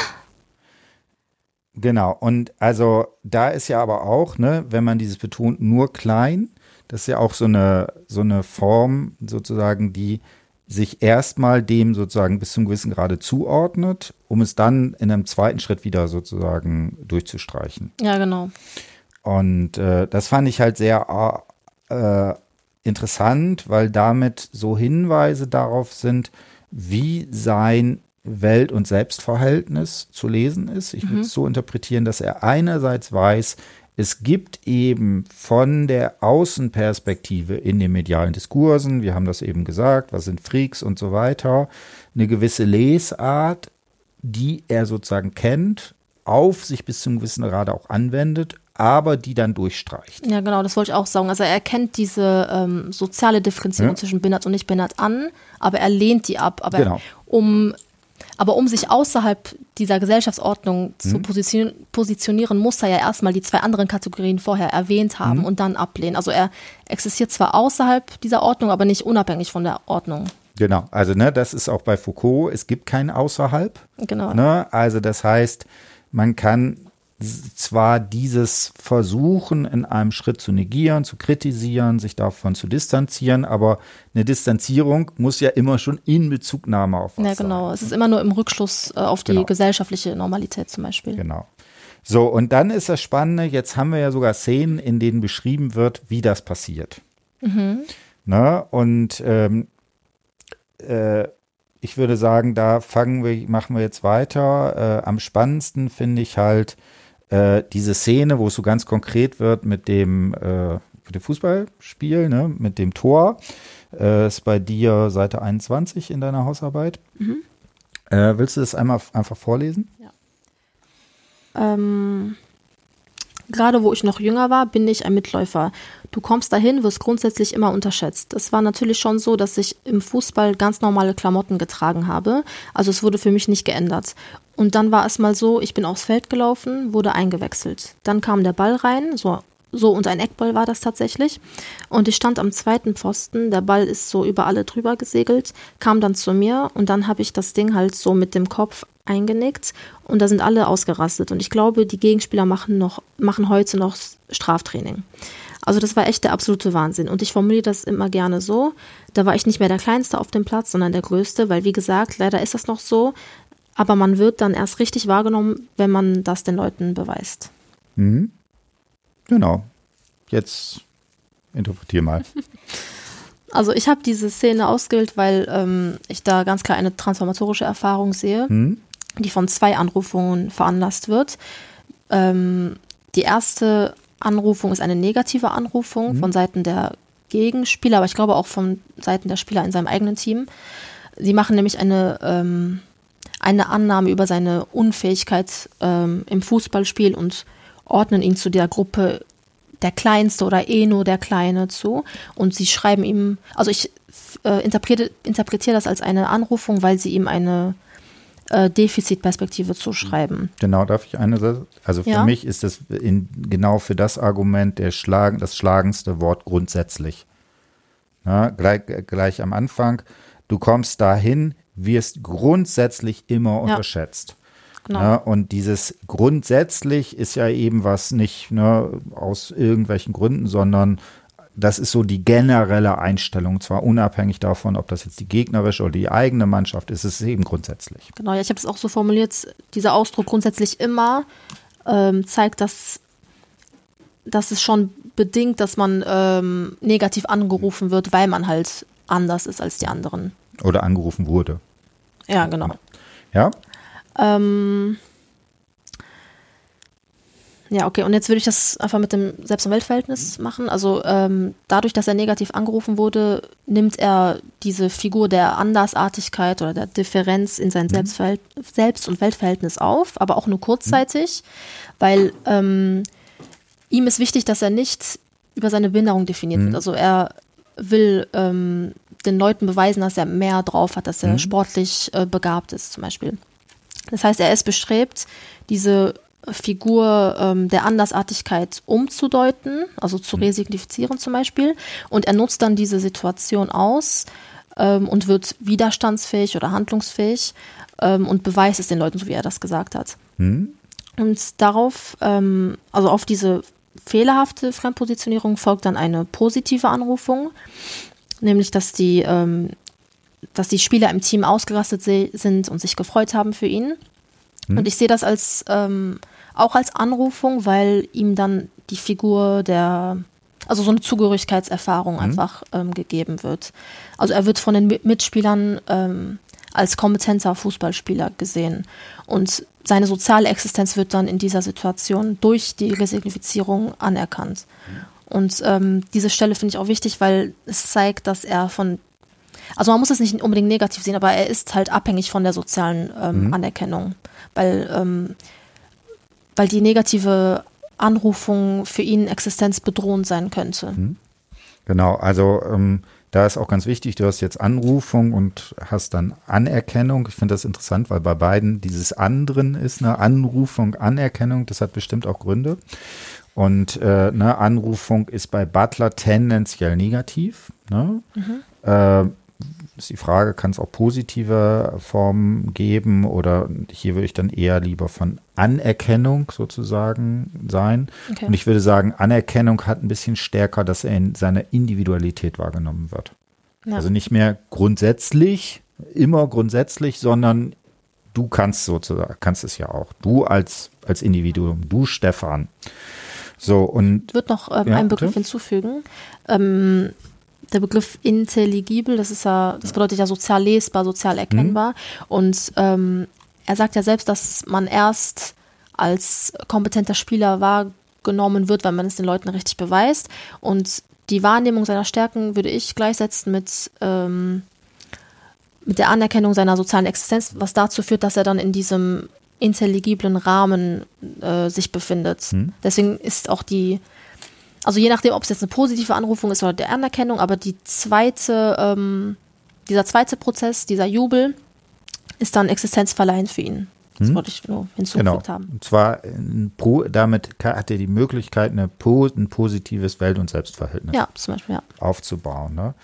Genau. Und also da ist ja aber auch, ne, wenn man dieses betont, nur klein, das ist ja auch so eine, so eine Form sozusagen, die sich erstmal dem sozusagen bis zum gewissen Grade zuordnet, um es dann in einem zweiten Schritt wieder sozusagen durchzustreichen. Ja, genau. Und äh, das fand ich halt sehr äh, interessant, weil damit so Hinweise darauf sind, wie sein Welt- und Selbstverhältnis zu lesen ist. Ich mhm. würde es so interpretieren, dass er einerseits weiß, es gibt eben von der Außenperspektive in den medialen Diskursen, wir haben das eben gesagt, was sind Freaks und so weiter, eine gewisse Lesart, die er sozusagen kennt, auf sich bis zum gewissen Grade auch anwendet, aber die dann durchstreicht. Ja, genau, das wollte ich auch sagen. Also er kennt diese ähm, soziale Differenzierung ja. zwischen behindert und nicht behindert an, aber er lehnt die ab. Aber genau. um aber um sich außerhalb dieser Gesellschaftsordnung zu mhm. position positionieren, muss er ja erstmal die zwei anderen Kategorien vorher erwähnt haben mhm. und dann ablehnen. Also er existiert zwar außerhalb dieser Ordnung, aber nicht unabhängig von der Ordnung. Genau, also ne, das ist auch bei Foucault, es gibt kein Außerhalb. Genau. Ne? Also das heißt, man kann zwar dieses Versuchen in einem Schritt zu negieren, zu kritisieren, sich davon zu distanzieren, aber eine Distanzierung muss ja immer schon in Bezugnahme auf was Ja, genau. Sein. Es ist immer nur im Rückschluss äh, auf die genau. gesellschaftliche Normalität zum Beispiel. Genau. So, und dann ist das Spannende, jetzt haben wir ja sogar Szenen, in denen beschrieben wird, wie das passiert. Mhm. Ne? Und ähm, äh, ich würde sagen, da fangen wir, machen wir jetzt weiter. Äh, am spannendsten finde ich halt äh, diese Szene, wo es so ganz konkret wird mit dem, äh, mit dem Fußballspiel, ne, mit dem Tor, äh, ist bei dir Seite 21 in deiner Hausarbeit. Mhm. Äh, willst du das einmal einfach vorlesen? Ja. Ähm, Gerade wo ich noch jünger war, bin ich ein Mitläufer. Du kommst dahin, wirst grundsätzlich immer unterschätzt. Es war natürlich schon so, dass ich im Fußball ganz normale Klamotten getragen habe. Also es wurde für mich nicht geändert. Und dann war es mal so, ich bin aufs Feld gelaufen, wurde eingewechselt. Dann kam der Ball rein, so, so und ein Eckball war das tatsächlich. Und ich stand am zweiten Pfosten, der Ball ist so über alle drüber gesegelt, kam dann zu mir und dann habe ich das Ding halt so mit dem Kopf eingenickt und da sind alle ausgerastet. Und ich glaube, die Gegenspieler machen noch, machen heute noch Straftraining. Also das war echt der absolute Wahnsinn. Und ich formuliere das immer gerne so. Da war ich nicht mehr der Kleinste auf dem Platz, sondern der Größte, weil wie gesagt, leider ist das noch so. Aber man wird dann erst richtig wahrgenommen, wenn man das den Leuten beweist. Mhm. Genau. Jetzt interpretier mal. Also ich habe diese Szene ausgewählt, weil ähm, ich da ganz klar eine transformatorische Erfahrung sehe, mhm. die von zwei Anrufungen veranlasst wird. Ähm, die erste Anrufung ist eine negative Anrufung mhm. von Seiten der Gegenspieler, aber ich glaube auch von Seiten der Spieler in seinem eigenen Team. Sie machen nämlich eine ähm, eine Annahme über seine Unfähigkeit ähm, im Fußballspiel und ordnen ihn zu der Gruppe der Kleinste oder eh nur der Kleine zu. Und sie schreiben ihm, also ich äh, interpretiere, interpretiere das als eine Anrufung, weil sie ihm eine äh, Defizitperspektive zuschreiben. Genau, darf ich eine Also für ja. mich ist das in, genau für das Argument der Schlagen, das schlagendste Wort grundsätzlich. Ja, gleich, gleich am Anfang, du kommst dahin, wirst grundsätzlich immer unterschätzt. Genau. Ja, und dieses grundsätzlich ist ja eben was nicht ne, aus irgendwelchen Gründen, sondern das ist so die generelle Einstellung, zwar unabhängig davon, ob das jetzt die gegnerische oder die eigene Mannschaft ist, ist es eben grundsätzlich. Genau, ja, ich habe es auch so formuliert, dieser Ausdruck grundsätzlich immer ähm, zeigt, dass, dass es schon bedingt, dass man ähm, negativ angerufen wird, weil man halt anders ist als die anderen. Oder angerufen wurde. Ja, genau. Ja? Ähm, ja, okay. Und jetzt würde ich das einfach mit dem Selbst- und Weltverhältnis machen. Also ähm, dadurch, dass er negativ angerufen wurde, nimmt er diese Figur der Andersartigkeit oder der Differenz in sein mhm. Selbst- und Weltverhältnis auf, aber auch nur kurzzeitig, mhm. weil ähm, ihm ist wichtig, dass er nicht über seine Behinderung definiert mhm. wird. Also er will ähm, den Leuten beweisen, dass er mehr drauf hat, dass er mhm. sportlich äh, begabt ist zum Beispiel. Das heißt, er ist bestrebt, diese Figur ähm, der Andersartigkeit umzudeuten, also zu mhm. resignifizieren zum Beispiel. Und er nutzt dann diese Situation aus ähm, und wird widerstandsfähig oder handlungsfähig ähm, und beweist es den Leuten, so wie er das gesagt hat. Mhm. Und darauf, ähm, also auf diese fehlerhafte Fremdpositionierung folgt dann eine positive Anrufung, nämlich dass die, ähm, dass die Spieler im Team ausgerastet sind und sich gefreut haben für ihn. Hm. Und ich sehe das als ähm, auch als Anrufung, weil ihm dann die Figur der, also so eine Zugehörigkeitserfahrung hm. einfach ähm, gegeben wird. Also er wird von den Mitspielern ähm, als kompetenter Fußballspieler gesehen. Und seine soziale Existenz wird dann in dieser Situation durch die Resignifizierung anerkannt. Und ähm, diese Stelle finde ich auch wichtig, weil es zeigt, dass er von, also man muss es nicht unbedingt negativ sehen, aber er ist halt abhängig von der sozialen ähm, mhm. Anerkennung, weil, ähm, weil die negative Anrufung für ihn existenzbedrohend sein könnte. Mhm. Genau, also ähm, da ist auch ganz wichtig, du hast jetzt Anrufung und hast dann Anerkennung. Ich finde das interessant, weil bei beiden dieses anderen ist eine Anrufung, Anerkennung. Das hat bestimmt auch Gründe. Und äh, eine Anrufung ist bei Butler tendenziell negativ. Ne? Mhm. Äh, ist die Frage, kann es auch positive Formen geben oder hier würde ich dann eher lieber von Anerkennung sozusagen sein. Okay. Und ich würde sagen, Anerkennung hat ein bisschen stärker, dass er in seiner Individualität wahrgenommen wird. Ja. Also nicht mehr grundsätzlich, immer grundsätzlich, sondern du kannst sozusagen, kannst es ja auch. Du als, als Individuum, du Stefan. So und. Ich würde noch ähm, ja, einen Begriff bitte? hinzufügen. Ähm, der Begriff intelligibel, das ist ja, das bedeutet ja sozial lesbar, sozial erkennbar. Mhm. Und ähm, er sagt ja selbst, dass man erst als kompetenter Spieler wahrgenommen wird, wenn man es den Leuten richtig beweist. Und die Wahrnehmung seiner Stärken würde ich gleichsetzen mit, ähm, mit der Anerkennung seiner sozialen Existenz, was dazu führt, dass er dann in diesem intelligiblen Rahmen äh, sich befindet. Mhm. Deswegen ist auch die also je nachdem, ob es jetzt eine positive Anrufung ist oder der Anerkennung, aber die zweite, ähm, dieser zweite Prozess, dieser Jubel, ist dann existenzverleihend für ihn. Das hm? wollte ich nur hinzugefügt genau. haben. Und zwar damit hat er die Möglichkeit, eine, ein positives Welt- und Selbstverhältnis ja, zum Beispiel, ja. aufzubauen. Ne?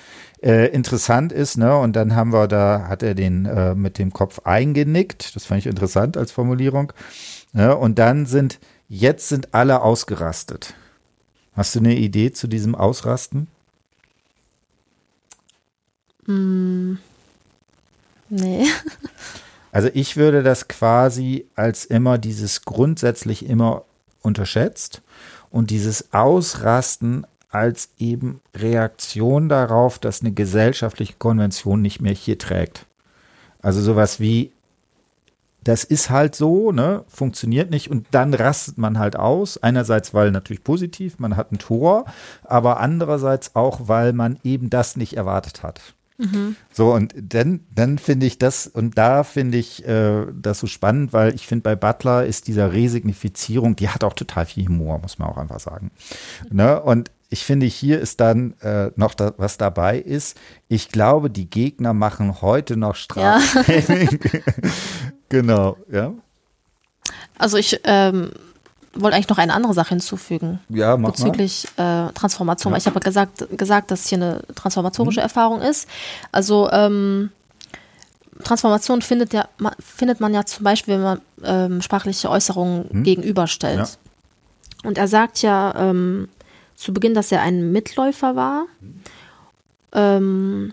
Äh, interessant ist, ne, und dann haben wir da, hat er den äh, mit dem Kopf eingenickt. Das fand ich interessant als Formulierung. Ne? Und dann sind, jetzt sind alle ausgerastet. Hast du eine Idee zu diesem Ausrasten? Mm, nee. also ich würde das quasi als immer dieses grundsätzlich immer unterschätzt und dieses Ausrasten als eben Reaktion darauf, dass eine gesellschaftliche Konvention nicht mehr hier trägt. Also sowas wie, das ist halt so, ne, funktioniert nicht und dann rastet man halt aus. Einerseits, weil natürlich positiv, man hat ein Tor, aber andererseits auch, weil man eben das nicht erwartet hat. Mhm. So, und dann, dann finde ich das, und da finde ich äh, das so spannend, weil ich finde, bei Butler ist dieser Resignifizierung, die hat auch total viel Humor, muss man auch einfach sagen. Mhm. Ne? Und ich finde, hier ist dann äh, noch da, was dabei ist. Ich glaube, die Gegner machen heute noch Straftraining. Ja. genau, ja. Also ich ähm, wollte eigentlich noch eine andere Sache hinzufügen. Ja, mach Bezüglich äh, Transformation. Ja. Ich habe gesagt, gesagt, dass hier eine transformatorische mhm. Erfahrung ist. Also ähm, Transformation findet, ja, man, findet man ja zum Beispiel, wenn man ähm, sprachliche Äußerungen mhm. gegenüberstellt. Ja. Und er sagt ja ähm, zu Beginn, dass er ein Mitläufer war. Ähm,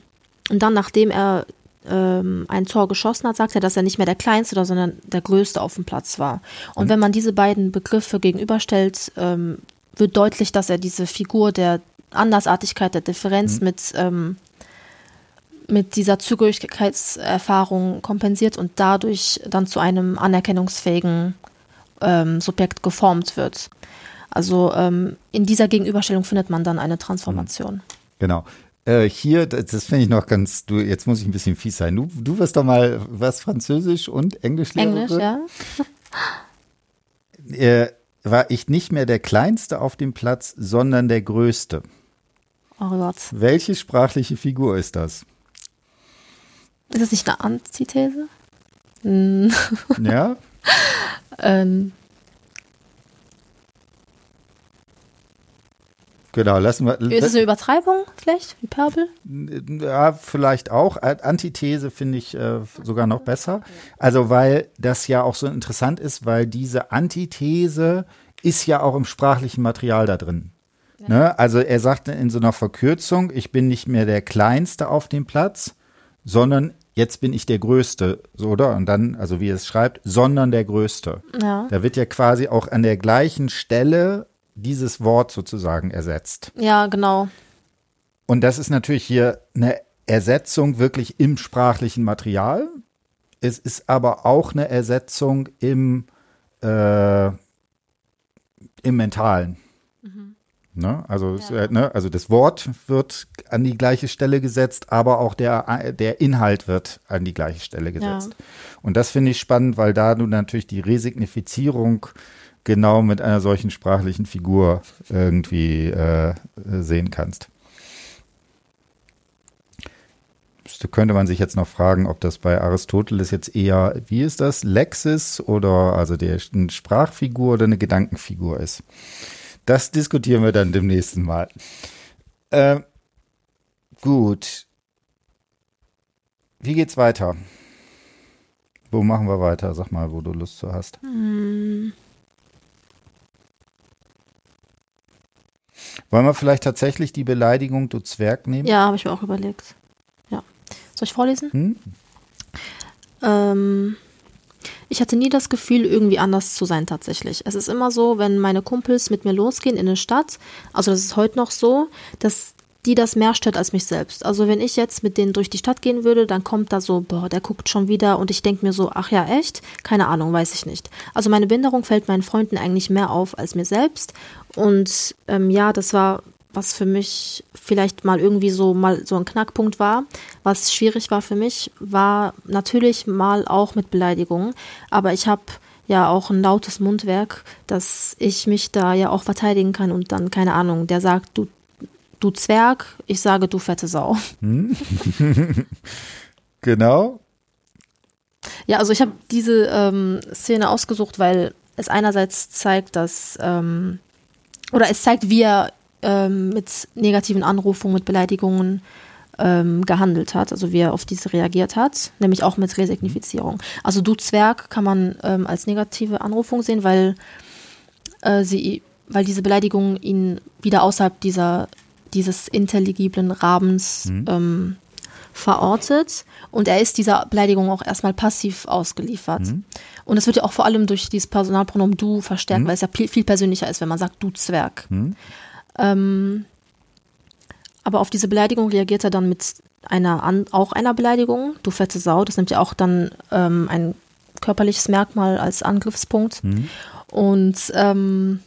und dann, nachdem er ähm, ein Tor geschossen hat, sagt er, dass er nicht mehr der Kleinste, sondern der Größte auf dem Platz war. Und mhm. wenn man diese beiden Begriffe gegenüberstellt, ähm, wird deutlich, dass er diese Figur der Andersartigkeit, der Differenz mhm. mit, ähm, mit dieser Zugehörigkeitserfahrung kompensiert und dadurch dann zu einem anerkennungsfähigen ähm, Subjekt geformt wird. Also ähm, in dieser Gegenüberstellung findet man dann eine Transformation. Genau. Äh, hier, das, das finde ich noch ganz, du, jetzt muss ich ein bisschen fies sein. Du, du wirst doch mal, was Französisch und Englisch lernen? Englisch, ja. äh, war ich nicht mehr der Kleinste auf dem Platz, sondern der Größte. Oh Gott. Welche sprachliche Figur ist das? Ist das nicht eine Antithese? ja. ähm, Genau, lassen wir. Ist es eine Übertreibung vielleicht? Hyperbel? Ja, vielleicht auch. Antithese finde ich äh, sogar noch besser. Also, weil das ja auch so interessant ist, weil diese Antithese ist ja auch im sprachlichen Material da drin. Ja. Ne? Also, er sagt in so einer Verkürzung, ich bin nicht mehr der Kleinste auf dem Platz, sondern jetzt bin ich der Größte, so, oder? Und dann, also wie er es schreibt, sondern der Größte. Ja. Da wird ja quasi auch an der gleichen Stelle dieses Wort sozusagen ersetzt. Ja, genau. Und das ist natürlich hier eine Ersetzung wirklich im sprachlichen Material. Es ist aber auch eine Ersetzung im, äh, im Mentalen. Mhm. Ne? Also, ja. ne? also das Wort wird an die gleiche Stelle gesetzt, aber auch der, der Inhalt wird an die gleiche Stelle gesetzt. Ja. Und das finde ich spannend, weil da du natürlich die Resignifizierung genau mit einer solchen sprachlichen Figur irgendwie äh, sehen kannst. Da könnte man sich jetzt noch fragen, ob das bei Aristoteles jetzt eher, wie ist das, Lexis oder also der eine Sprachfigur oder eine Gedankenfigur ist. Das diskutieren wir dann demnächst Mal. Äh, gut. Wie geht's weiter? Wo machen wir weiter? Sag mal, wo du Lust zu hast. Hm. Wollen wir vielleicht tatsächlich die Beleidigung, du Zwerg, nehmen? Ja, habe ich mir auch überlegt. Ja. Soll ich vorlesen? Hm? Ähm, ich hatte nie das Gefühl, irgendwie anders zu sein tatsächlich. Es ist immer so, wenn meine Kumpels mit mir losgehen in eine Stadt, also das ist heute noch so, dass die das mehr stört als mich selbst. Also wenn ich jetzt mit denen durch die Stadt gehen würde, dann kommt da so, boah, der guckt schon wieder und ich denke mir so, ach ja, echt? Keine Ahnung, weiß ich nicht. Also meine Behinderung fällt meinen Freunden eigentlich mehr auf als mir selbst. Und ähm, ja, das war was für mich vielleicht mal irgendwie so mal so ein Knackpunkt war, was schwierig war für mich, war natürlich mal auch mit Beleidigungen, aber ich habe ja auch ein lautes Mundwerk, dass ich mich da ja auch verteidigen kann und dann keine Ahnung, der sagt, du du Zwerg, ich sage du fette Sau. Hm? genau. Ja, also ich habe diese ähm, Szene ausgesucht, weil es einerseits zeigt, dass, ähm, oder es zeigt, wie er ähm, mit negativen Anrufungen, mit Beleidigungen ähm, gehandelt hat, also wie er auf diese reagiert hat, nämlich auch mit Resignifizierung. Also du Zwerg kann man ähm, als negative Anrufung sehen, weil äh, sie, weil diese Beleidigung ihn wieder außerhalb dieser dieses intelligiblen Rabens mhm. ähm, verortet und er ist dieser Beleidigung auch erstmal passiv ausgeliefert. Mhm. Und es wird ja auch vor allem durch dieses Personalpronomen du verstärkt, mhm. weil es ja viel, viel, persönlicher ist, wenn man sagt du Zwerg. Mhm. Ähm, aber auf diese Beleidigung reagiert er dann mit einer an, auch einer Beleidigung, du fette Sau. Das nimmt ja auch dann ähm, ein körperliches Merkmal als Angriffspunkt. Mhm. Und ähm,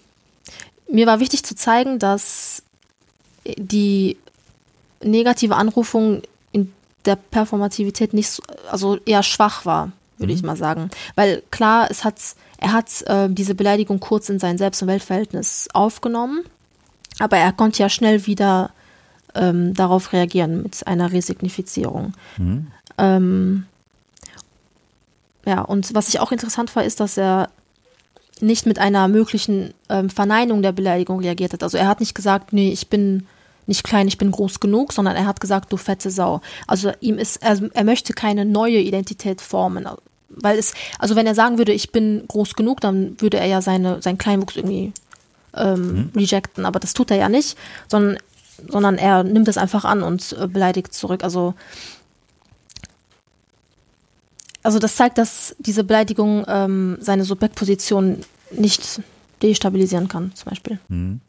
mir war wichtig zu zeigen, dass die negative Anrufung in der Performativität nicht, so, also eher schwach war, würde mhm. ich mal sagen. Weil klar, es hat, er hat äh, diese Beleidigung kurz in sein Selbst- und Weltverhältnis aufgenommen, aber er konnte ja schnell wieder ähm, darauf reagieren mit einer Resignifizierung. Mhm. Ähm, ja, und was ich auch interessant war, ist, dass er nicht mit einer möglichen ähm, Verneinung der Beleidigung reagiert hat. Also er hat nicht gesagt, nee, ich bin nicht klein, ich bin groß genug, sondern er hat gesagt, du fette Sau. Also ihm ist, er, er möchte keine neue Identität formen. Weil es, also wenn er sagen würde, ich bin groß genug, dann würde er ja seine, seinen Kleinwuchs irgendwie ähm, mhm. rejecten. Aber das tut er ja nicht, sondern, sondern er nimmt es einfach an und äh, beleidigt zurück. Also also das zeigt, dass diese Beleidigung ähm, seine Subjektposition nicht destabilisieren kann, zum Beispiel. Mhm.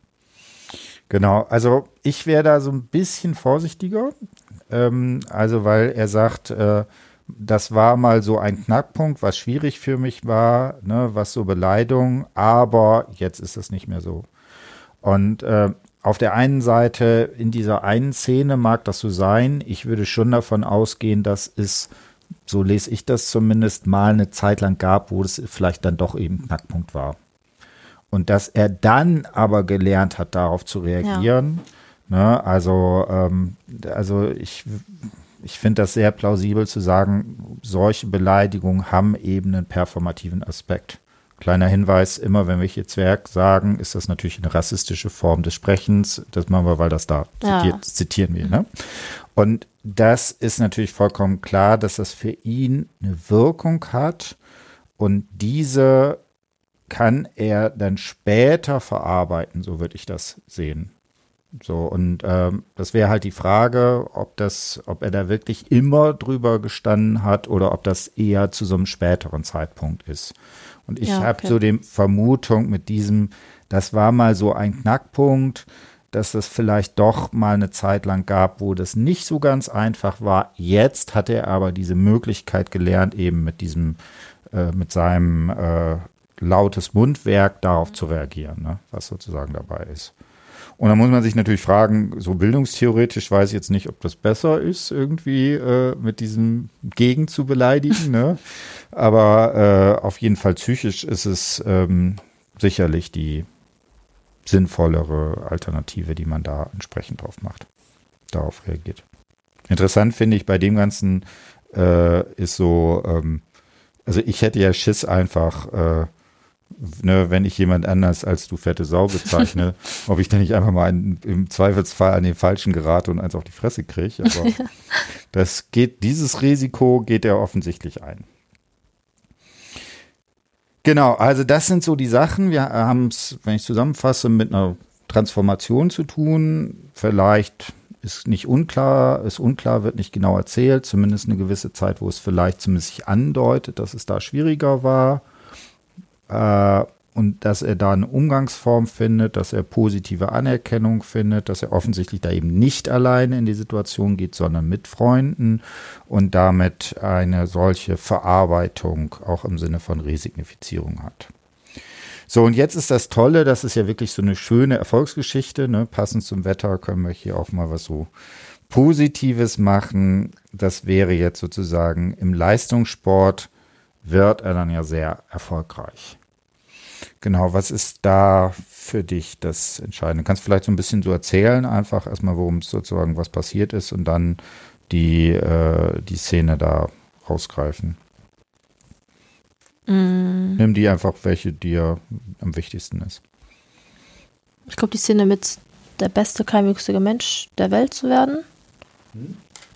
Genau, also ich wäre da so ein bisschen vorsichtiger. Ähm, also weil er sagt, äh, das war mal so ein Knackpunkt, was schwierig für mich war, ne, was so Beleidigung, aber jetzt ist es nicht mehr so. Und äh, auf der einen Seite, in dieser einen Szene mag das so sein. Ich würde schon davon ausgehen, dass es so lese ich das zumindest, mal eine Zeit lang gab, wo es vielleicht dann doch eben Knackpunkt war. Und dass er dann aber gelernt hat, darauf zu reagieren. Ja. Ne, also, ähm, also ich, ich finde das sehr plausibel zu sagen, solche Beleidigungen haben eben einen performativen Aspekt. Kleiner Hinweis, immer wenn wir hier Zwerg sagen, ist das natürlich eine rassistische Form des Sprechens. Das machen wir, weil das da zitiert, ja. zitieren wir. Ne? Und das ist natürlich vollkommen klar, dass das für ihn eine Wirkung hat und diese kann er dann später verarbeiten, so würde ich das sehen. So, und ähm, das wäre halt die Frage, ob das, ob er da wirklich immer drüber gestanden hat oder ob das eher zu so einem späteren Zeitpunkt ist. Und ich ja, okay. habe so die Vermutung mit diesem, das war mal so ein Knackpunkt, dass es vielleicht doch mal eine Zeit lang gab, wo das nicht so ganz einfach war. Jetzt hat er aber diese Möglichkeit gelernt, eben mit diesem, äh, mit seinem äh, lautes Mundwerk darauf zu reagieren, ne, was sozusagen dabei ist. Und da muss man sich natürlich fragen, so bildungstheoretisch weiß ich jetzt nicht, ob das besser ist, irgendwie äh, mit diesem Gegen zu beleidigen. ne? Aber äh, auf jeden Fall psychisch ist es ähm, sicherlich die sinnvollere Alternative, die man da entsprechend drauf macht, darauf reagiert. Interessant finde ich bei dem Ganzen äh, ist so, ähm, also ich hätte ja Schiss einfach, äh, ne, wenn ich jemand anders als du fette Sau bezeichne, ob ich dann nicht einfach mal ein, im Zweifelsfall an den Falschen gerate und eins auf die Fresse kriege. Aber das geht, dieses Risiko geht er offensichtlich ein. Genau, also das sind so die Sachen. Wir haben es, wenn ich zusammenfasse, mit einer Transformation zu tun. Vielleicht ist nicht unklar, ist unklar, wird nicht genau erzählt, zumindest eine gewisse Zeit, wo es vielleicht zumindest sich andeutet, dass es da schwieriger war. Äh, und dass er da eine Umgangsform findet, dass er positive Anerkennung findet, dass er offensichtlich da eben nicht alleine in die Situation geht, sondern mit Freunden und damit eine solche Verarbeitung auch im Sinne von Resignifizierung hat. So, und jetzt ist das Tolle, das ist ja wirklich so eine schöne Erfolgsgeschichte, ne? passend zum Wetter können wir hier auch mal was so Positives machen. Das wäre jetzt sozusagen im Leistungssport wird er dann ja sehr erfolgreich. Genau, was ist da für dich das Entscheidende? Kannst du vielleicht so ein bisschen so erzählen, einfach erstmal, worum es sozusagen was passiert ist und dann die, äh, die Szene da rausgreifen? Mm. Nimm die einfach, welche dir am wichtigsten ist. Ich glaube, die Szene mit der beste, kleinwüchsige Mensch der Welt zu werden.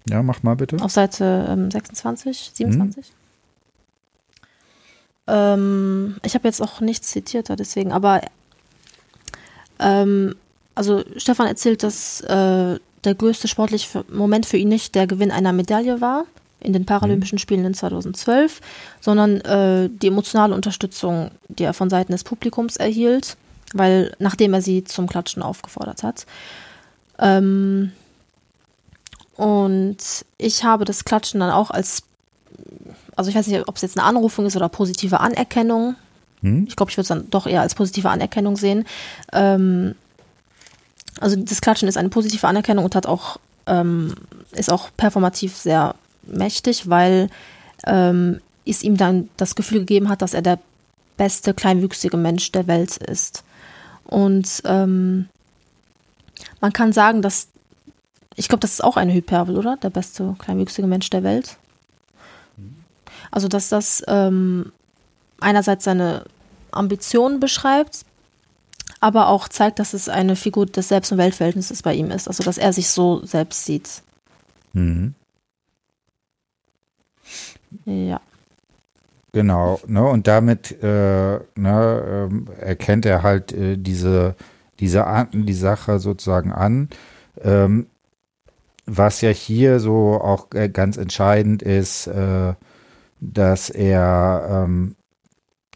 Ja, mach mal bitte. Auf Seite ähm, 26, 27. Hm. Ähm, ich habe jetzt auch nichts zitiert, deswegen, aber ähm, also Stefan erzählt, dass äh, der größte sportliche Moment für ihn nicht der Gewinn einer Medaille war in den Paralympischen mhm. Spielen in 2012, sondern äh, die emotionale Unterstützung, die er von Seiten des Publikums erhielt, weil nachdem er sie zum Klatschen aufgefordert hat. Ähm, und ich habe das Klatschen dann auch als also ich weiß nicht, ob es jetzt eine Anrufung ist oder positive Anerkennung. Hm? Ich glaube, ich würde es dann doch eher als positive Anerkennung sehen. Ähm, also das Klatschen ist eine positive Anerkennung und hat auch ähm, ist auch performativ sehr mächtig, weil ähm, es ihm dann das Gefühl gegeben hat, dass er der beste kleinwüchsige Mensch der Welt ist. Und ähm, man kann sagen, dass ich glaube, das ist auch eine Hyperbel, oder? Der beste kleinwüchsige Mensch der Welt. Also, dass das ähm, einerseits seine Ambitionen beschreibt, aber auch zeigt, dass es eine Figur des Selbst- und Weltverhältnisses bei ihm ist. Also, dass er sich so selbst sieht. Mhm. Ja. Genau, ne, und damit äh, ne, äh, erkennt er halt äh, diese, diese die Sache sozusagen an. Ähm, was ja hier so auch äh, ganz entscheidend ist, äh, dass er, ähm,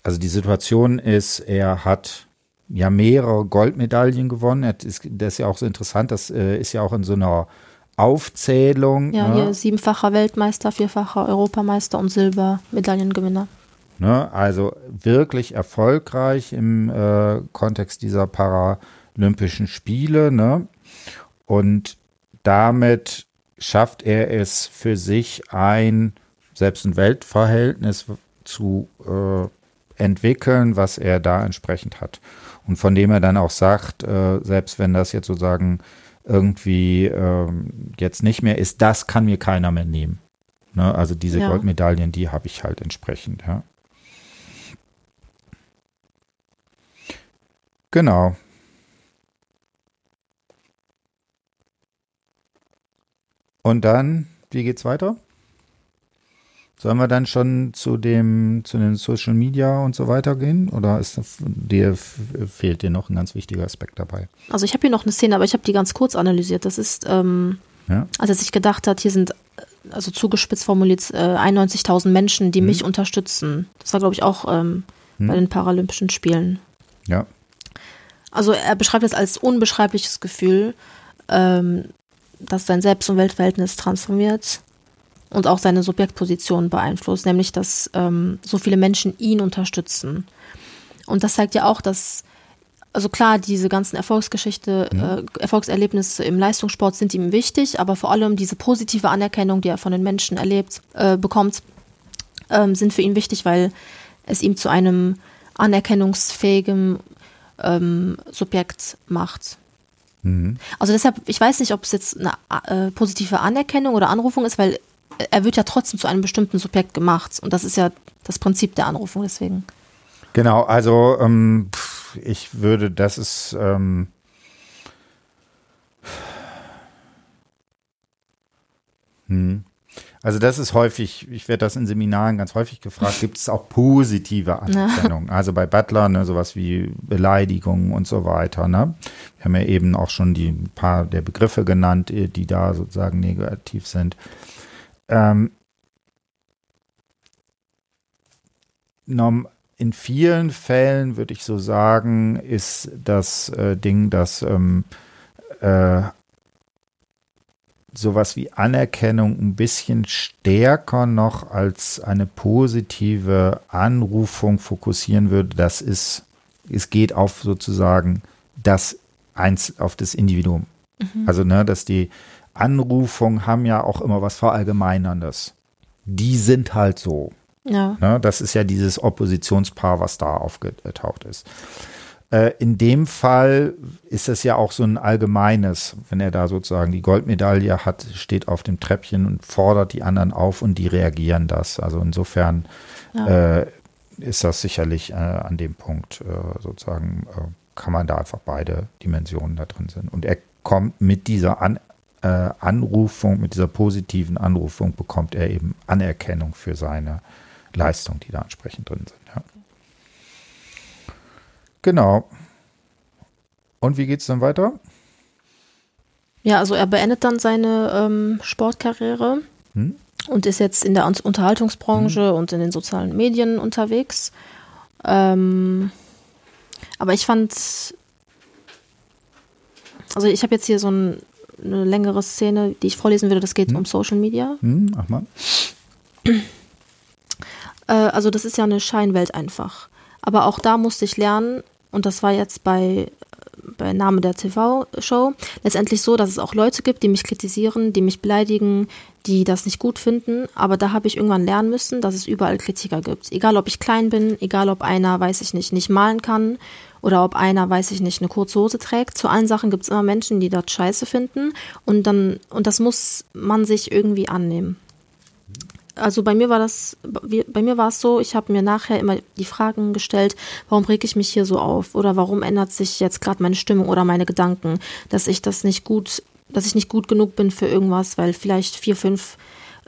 also die Situation ist, er hat ja mehrere Goldmedaillen gewonnen. Das ist, ja auch so interessant, das äh, ist ja auch in so einer Aufzählung. Ja, ne? hier siebenfacher Weltmeister, vierfacher Europameister und Silbermedaillengewinner. Ne? Also wirklich erfolgreich im äh, Kontext dieser Paralympischen Spiele. Ne? Und damit schafft er es für sich ein selbst ein Weltverhältnis zu äh, entwickeln, was er da entsprechend hat. Und von dem er dann auch sagt, äh, selbst wenn das jetzt sozusagen irgendwie ähm, jetzt nicht mehr ist, das kann mir keiner mehr nehmen. Ne? Also diese ja. Goldmedaillen, die habe ich halt entsprechend. Ja. Genau. Und dann, wie geht's weiter? Sollen wir dann schon zu dem, zu den Social Media und so weiter gehen? Oder ist dir fehlt dir noch ein ganz wichtiger Aspekt dabei? Also ich habe hier noch eine Szene, aber ich habe die ganz kurz analysiert. Das ist, ähm, ja? als er sich gedacht hat, hier sind äh, also zugespitzt formuliert äh, 91.000 Menschen, die hm. mich unterstützen. Das war, glaube ich, auch ähm, hm. bei den Paralympischen Spielen. Ja. Also er beschreibt es als unbeschreibliches Gefühl, ähm, dass sein Selbst- und Weltverhältnis transformiert und auch seine Subjektposition beeinflusst, nämlich dass ähm, so viele Menschen ihn unterstützen. Und das zeigt ja auch, dass, also klar, diese ganzen Erfolgsgeschichte, mhm. äh, Erfolgserlebnisse im Leistungssport sind ihm wichtig, aber vor allem diese positive Anerkennung, die er von den Menschen erlebt, äh, bekommt, ähm, sind für ihn wichtig, weil es ihm zu einem anerkennungsfähigen ähm, Subjekt macht. Mhm. Also deshalb, ich weiß nicht, ob es jetzt eine äh, positive Anerkennung oder Anrufung ist, weil er wird ja trotzdem zu einem bestimmten Subjekt gemacht. Und das ist ja das Prinzip der Anrufung, deswegen. Genau, also ähm, ich würde, das ist ähm, hm. Also das ist häufig, ich werde das in Seminaren ganz häufig gefragt, gibt es auch positive Anerkennung? Also bei Butler, ne, sowas wie Beleidigungen und so weiter. Ne? Wir haben ja eben auch schon die ein paar der Begriffe genannt, die da sozusagen negativ sind. Ähm, in vielen Fällen würde ich so sagen, ist das äh, Ding, dass ähm, äh, sowas wie Anerkennung ein bisschen stärker noch als eine positive Anrufung fokussieren würde. Das ist, es geht auf sozusagen das eins, auf das Individuum. Mhm. Also, ne, dass die Anrufungen haben ja auch immer was Verallgemeinerndes. Die sind halt so. Ja. Ne, das ist ja dieses Oppositionspaar, was da aufgetaucht ist. Äh, in dem Fall ist es ja auch so ein allgemeines, wenn er da sozusagen die Goldmedaille hat, steht auf dem Treppchen und fordert die anderen auf und die reagieren das. Also insofern ja. äh, ist das sicherlich äh, an dem Punkt äh, sozusagen, äh, kann man da einfach beide Dimensionen da drin sind. Und er kommt mit dieser An äh, Anrufung, mit dieser positiven Anrufung bekommt er eben Anerkennung für seine Leistung, die da entsprechend drin sind. Ja. Genau. Und wie geht es dann weiter? Ja, also er beendet dann seine ähm, Sportkarriere hm? und ist jetzt in der Unterhaltungsbranche hm. und in den sozialen Medien unterwegs. Ähm, aber ich fand, also ich habe jetzt hier so ein eine längere Szene, die ich vorlesen würde. Das geht hm. um Social Media. Hm, ach mal. Äh, also das ist ja eine Scheinwelt einfach. Aber auch da musste ich lernen, und das war jetzt bei bei Name der TV-Show, letztendlich so, dass es auch Leute gibt, die mich kritisieren, die mich beleidigen, die das nicht gut finden. Aber da habe ich irgendwann lernen müssen, dass es überall Kritiker gibt. Egal, ob ich klein bin, egal, ob einer, weiß ich nicht, nicht malen kann oder ob einer, weiß ich nicht, eine kurze Hose trägt. Zu allen Sachen gibt es immer Menschen, die das scheiße finden. Und dann, und das muss man sich irgendwie annehmen also bei mir war das, bei mir war es so, ich habe mir nachher immer die Fragen gestellt, warum reg ich mich hier so auf oder warum ändert sich jetzt gerade meine Stimmung oder meine Gedanken, dass ich das nicht gut, dass ich nicht gut genug bin für irgendwas, weil vielleicht vier, fünf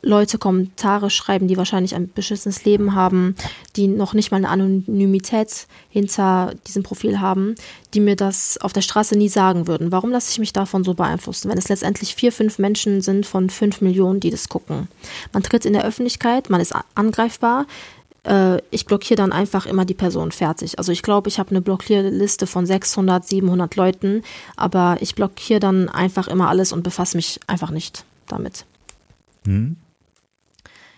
Leute Kommentare schreiben, die wahrscheinlich ein beschissenes Leben haben, die noch nicht mal eine Anonymität hinter diesem Profil haben, die mir das auf der Straße nie sagen würden. Warum lasse ich mich davon so beeinflussen, wenn es letztendlich vier, fünf Menschen sind von fünf Millionen, die das gucken? Man tritt in der Öffentlichkeit, man ist angreifbar, äh, ich blockiere dann einfach immer die Person fertig. Also ich glaube, ich habe eine Blockierliste von 600, 700 Leuten, aber ich blockiere dann einfach immer alles und befasse mich einfach nicht damit. Hm.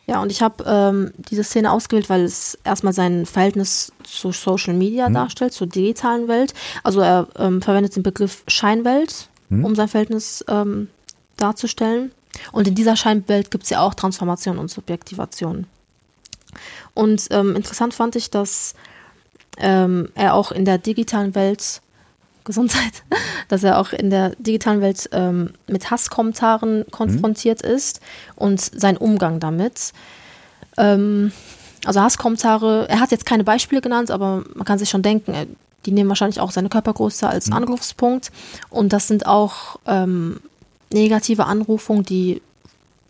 Ja, und ich habe ähm, diese Szene ausgewählt, weil es erstmal sein Verhältnis zu Social Media hm. darstellt, zur digitalen Welt. Also er ähm, verwendet den Begriff Scheinwelt, hm. um sein Verhältnis ähm, darzustellen. Und in dieser Scheinwelt gibt es ja auch Transformation und Subjektivation. Und ähm, interessant fand ich, dass ähm, er auch in der digitalen Welt Gesundheit, dass er auch in der digitalen Welt ähm, mit Hasskommentaren konfrontiert mhm. ist und sein Umgang damit. Ähm, also Hasskommentare, er hat jetzt keine Beispiele genannt, aber man kann sich schon denken, äh, die nehmen wahrscheinlich auch seine Körpergröße als mhm. Angriffspunkt. Und das sind auch ähm, negative Anrufungen, die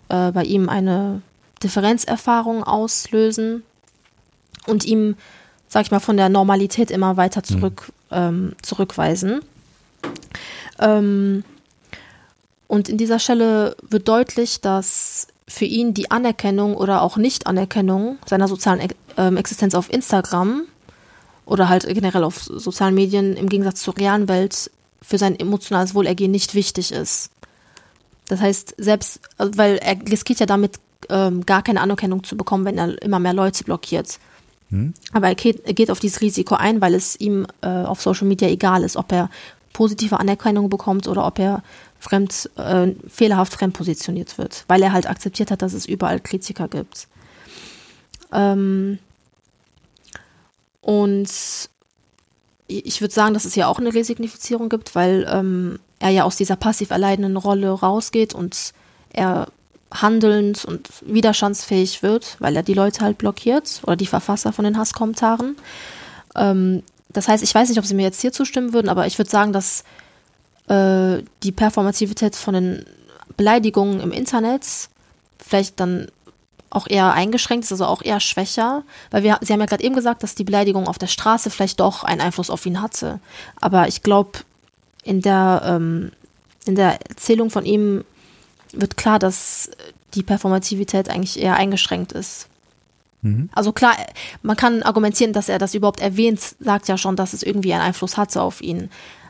äh, bei ihm eine Differenzerfahrung auslösen und ihm sag ich mal, von der Normalität immer weiter mhm. zurück, mhm. Ähm, zurückweisen. Ähm, und in dieser Stelle wird deutlich, dass für ihn die Anerkennung oder auch Nicht-Anerkennung seiner sozialen ähm, Existenz auf Instagram oder halt generell auf sozialen Medien im Gegensatz zur realen Welt für sein emotionales Wohlergehen nicht wichtig ist. Das heißt, selbst, weil er riskiert ja damit ähm, gar keine Anerkennung zu bekommen, wenn er immer mehr Leute blockiert. Hm? Aber er geht, er geht, auf dieses Risiko ein, weil es ihm äh, auf Social Media egal ist, ob er positive Anerkennung bekommt oder ob er fremd, äh, fehlerhaft fremd positioniert wird, weil er halt akzeptiert hat, dass es überall Kritiker gibt. Ähm und ich würde sagen, dass es ja auch eine Resignifizierung gibt, weil ähm, er ja aus dieser passiv erleidenden Rolle rausgeht und er handelnd und widerstandsfähig wird, weil er die Leute halt blockiert oder die Verfasser von den Hasskommentaren. Ähm, das heißt, ich weiß nicht, ob Sie mir jetzt hier zustimmen würden, aber ich würde sagen, dass äh, die Performativität von den Beleidigungen im Internet vielleicht dann auch eher eingeschränkt ist, also auch eher schwächer, weil wir, Sie haben ja gerade eben gesagt, dass die Beleidigung auf der Straße vielleicht doch einen Einfluss auf ihn hatte. Aber ich glaube, in der ähm, in der Erzählung von ihm wird klar, dass die Performativität eigentlich eher eingeschränkt ist. Mhm. Also klar, man kann argumentieren, dass er das überhaupt erwähnt, sagt ja schon, dass es irgendwie einen Einfluss hatte auf ihn.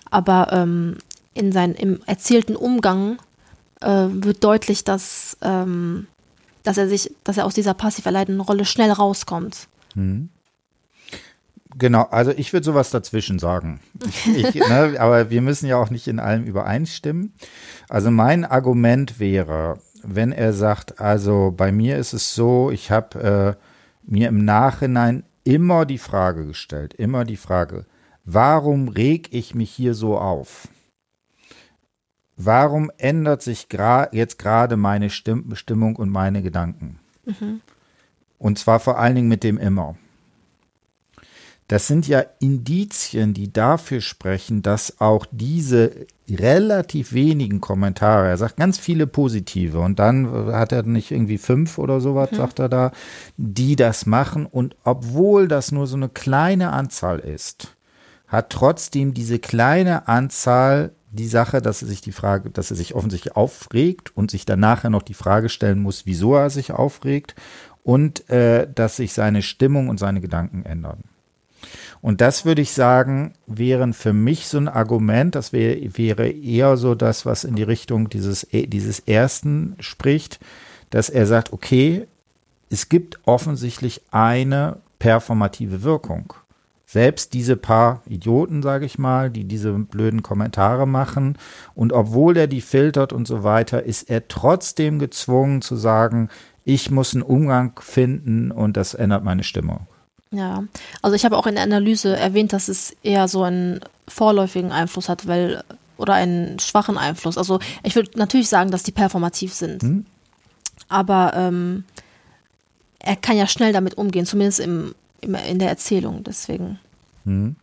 Aber ähm, in seinem im erzählten Umgang äh, wird deutlich, dass, ähm, dass er sich, dass er aus dieser passiv erleidenden Rolle schnell rauskommt. Mhm. Genau, also ich würde sowas dazwischen sagen. Ich, ne, aber wir müssen ja auch nicht in allem übereinstimmen. Also mein Argument wäre, wenn er sagt, also bei mir ist es so, ich habe äh, mir im Nachhinein immer die Frage gestellt, immer die Frage, warum reg ich mich hier so auf? Warum ändert sich gra jetzt gerade meine Stimm Stimmung und meine Gedanken? Mhm. Und zwar vor allen Dingen mit dem immer. Das sind ja Indizien, die dafür sprechen, dass auch diese relativ wenigen Kommentare, er sagt ganz viele positive und dann hat er nicht irgendwie fünf oder sowas, mhm. sagt er da, die das machen und obwohl das nur so eine kleine Anzahl ist, hat trotzdem diese kleine Anzahl die Sache, dass er sich die Frage, dass er sich offensichtlich aufregt und sich dann nachher noch die Frage stellen muss, wieso er sich aufregt und äh, dass sich seine Stimmung und seine Gedanken ändern. Und das würde ich sagen, wären für mich so ein Argument, das wär, wäre eher so das, was in die Richtung dieses, äh, dieses ersten spricht, dass er sagt, okay, es gibt offensichtlich eine performative Wirkung. Selbst diese paar Idioten, sage ich mal, die diese blöden Kommentare machen. Und obwohl er die filtert und so weiter, ist er trotzdem gezwungen zu sagen, ich muss einen Umgang finden und das ändert meine Stimmung. Ja, also ich habe auch in der Analyse erwähnt, dass es eher so einen vorläufigen Einfluss hat, weil oder einen schwachen Einfluss. Also ich würde natürlich sagen, dass die performativ sind. Hm. Aber ähm, er kann ja schnell damit umgehen, zumindest im, im in der Erzählung. Deswegen. Hm.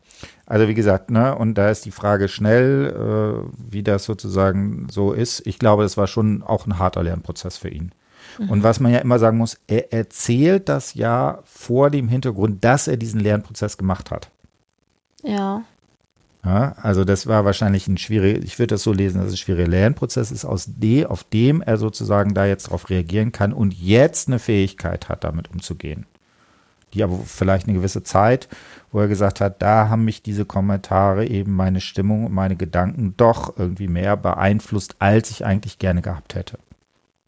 Also wie gesagt, ne, und da ist die Frage schnell, äh, wie das sozusagen so ist. Ich glaube, das war schon auch ein harter Lernprozess für ihn. Mhm. Und was man ja immer sagen muss, er erzählt das ja vor dem Hintergrund, dass er diesen Lernprozess gemacht hat. Ja. Ja, also das war wahrscheinlich ein schwieriger, ich würde das so lesen, dass es ein schwieriger Lernprozess ist, aus de, auf dem er sozusagen da jetzt drauf reagieren kann und jetzt eine Fähigkeit hat, damit umzugehen. Die aber vielleicht eine gewisse Zeit, wo er gesagt hat, da haben mich diese Kommentare eben meine Stimmung und meine Gedanken doch irgendwie mehr beeinflusst, als ich eigentlich gerne gehabt hätte.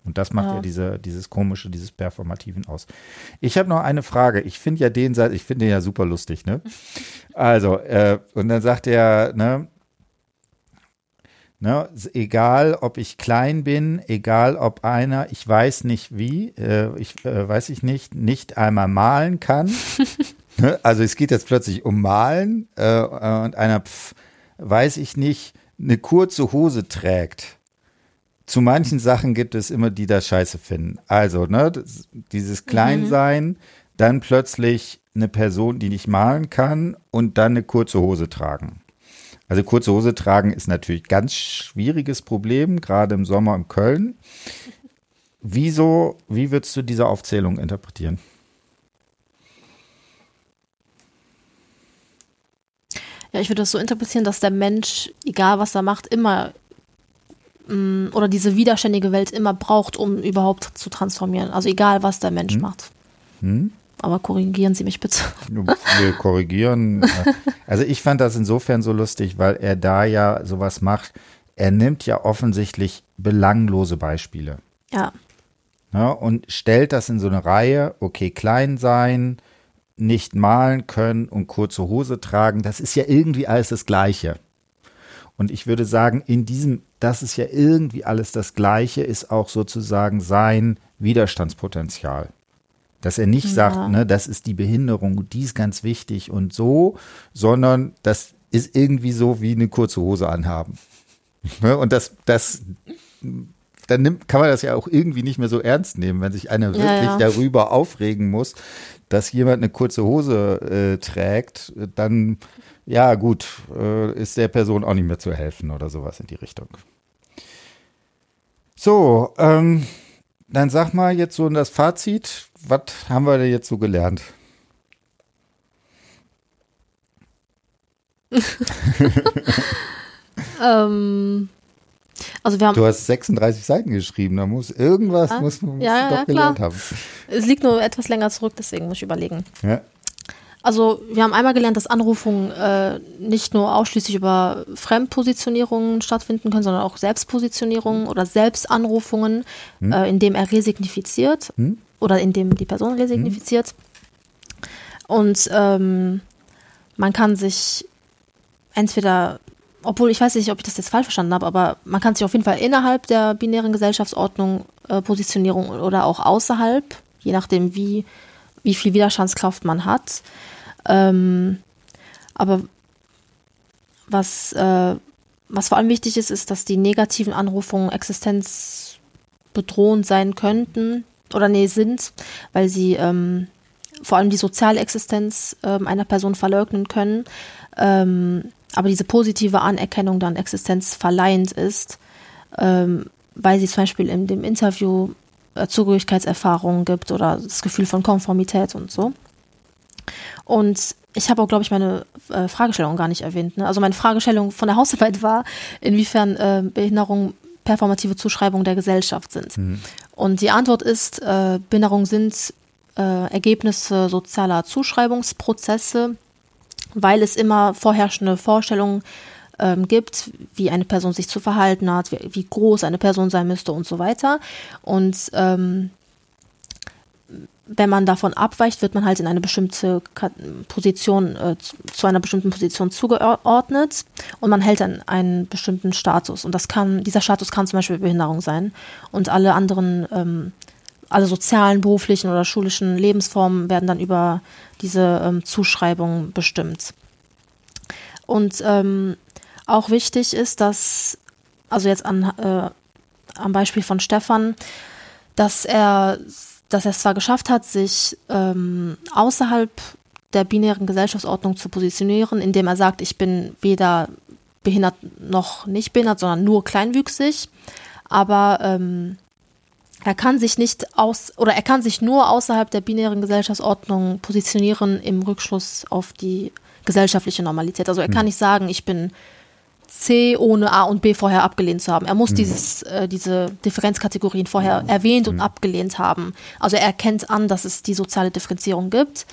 Und das macht ja, ja diese, dieses komische, dieses Performativen aus. Ich habe noch eine Frage. Ich finde ja den ich finde den ja super lustig, ne? Also, äh, und dann sagt er, ne, ne, egal ob ich klein bin, egal ob einer, ich weiß nicht wie, äh, ich äh, weiß ich nicht, nicht einmal malen kann. ne? Also es geht jetzt plötzlich um Malen äh, und einer, pf, weiß ich nicht, eine kurze Hose trägt zu manchen Sachen gibt es immer, die das scheiße finden. Also, ne, das, dieses Kleinsein, mhm. dann plötzlich eine Person, die nicht malen kann und dann eine kurze Hose tragen. Also kurze Hose tragen ist natürlich ganz schwieriges Problem, gerade im Sommer in Köln. Wieso, wie würdest du diese Aufzählung interpretieren? Ja, ich würde das so interpretieren, dass der Mensch, egal was er macht, immer Mm, oder diese widerständige Welt immer braucht, um überhaupt zu transformieren. Also egal, was der Mensch hm. macht. Hm. Aber korrigieren Sie mich bitte. Wir korrigieren. Also ich fand das insofern so lustig, weil er da ja sowas macht. Er nimmt ja offensichtlich belanglose Beispiele. Ja. ja und stellt das in so eine Reihe, okay, klein sein, nicht malen können und kurze Hose tragen, das ist ja irgendwie alles das Gleiche. Und ich würde sagen, in diesem, das ist ja irgendwie alles das Gleiche, ist auch sozusagen sein Widerstandspotenzial. Dass er nicht ja. sagt, ne, das ist die Behinderung, die ist ganz wichtig und so, sondern das ist irgendwie so wie eine kurze Hose anhaben. Ne, und das, das, dann nimmt, kann man das ja auch irgendwie nicht mehr so ernst nehmen, wenn sich einer wirklich ja, ja. darüber aufregen muss, dass jemand eine kurze Hose äh, trägt, dann ja gut, äh, ist der Person auch nicht mehr zu helfen oder sowas in die Richtung. So, ähm, dann sag mal jetzt so in das Fazit, was haben wir denn jetzt so gelernt? ähm, also wir haben, du hast 36 Seiten geschrieben, da muss irgendwas ah, muss, muss ja, doch ja, gelernt haben. Es liegt nur etwas länger zurück, deswegen muss ich überlegen. Ja. Also wir haben einmal gelernt, dass Anrufungen äh, nicht nur ausschließlich über Fremdpositionierungen stattfinden können, sondern auch Selbstpositionierungen oder Selbstanrufungen, hm. äh, indem er resignifiziert hm. oder indem die Person resignifiziert. Hm. Und ähm, man kann sich entweder, obwohl ich weiß nicht, ob ich das jetzt falsch verstanden habe, aber man kann sich auf jeden Fall innerhalb der binären Gesellschaftsordnung äh, Positionierung oder auch außerhalb, je nachdem wie, wie viel Widerstandskraft man hat. Ähm, aber was, äh, was vor allem wichtig ist, ist, dass die negativen Anrufungen existenzbedrohend sein könnten oder nee, sind, weil sie ähm, vor allem die soziale Existenz ähm, einer Person verleugnen können, ähm, aber diese positive Anerkennung dann existenzverleihend ist, ähm, weil sie zum Beispiel in dem Interview äh, Zugehörigkeitserfahrungen gibt oder das Gefühl von Konformität und so. Und ich habe auch, glaube ich, meine äh, Fragestellung gar nicht erwähnt. Ne? Also meine Fragestellung von der Hausarbeit war, inwiefern äh, Behinderungen performative Zuschreibungen der Gesellschaft sind. Mhm. Und die Antwort ist, äh, Behinderungen sind äh, Ergebnisse sozialer Zuschreibungsprozesse, weil es immer vorherrschende Vorstellungen ähm, gibt, wie eine Person sich zu verhalten hat, wie, wie, groß eine Person sein müsste und so weiter. Und ähm, wenn man davon abweicht, wird man halt in eine bestimmte Position, äh, zu einer bestimmten Position zugeordnet und man hält dann einen bestimmten Status. Und das kann, dieser Status kann zum Beispiel Behinderung sein. Und alle anderen, ähm, alle sozialen, beruflichen oder schulischen Lebensformen werden dann über diese ähm, Zuschreibung bestimmt. Und ähm, auch wichtig ist, dass, also jetzt an, äh, am Beispiel von Stefan, dass er dass er es zwar geschafft hat, sich ähm, außerhalb der binären Gesellschaftsordnung zu positionieren, indem er sagt, ich bin weder behindert noch nicht behindert, sondern nur kleinwüchsig. Aber ähm, er kann sich nicht aus oder er kann sich nur außerhalb der binären Gesellschaftsordnung positionieren im Rückschluss auf die gesellschaftliche Normalität. Also er kann hm. nicht sagen, ich bin C ohne A und B vorher abgelehnt zu haben. Er muss mhm. dieses, äh, diese Differenzkategorien vorher mhm. erwähnt und mhm. abgelehnt haben. Also er erkennt an, dass es die soziale Differenzierung gibt.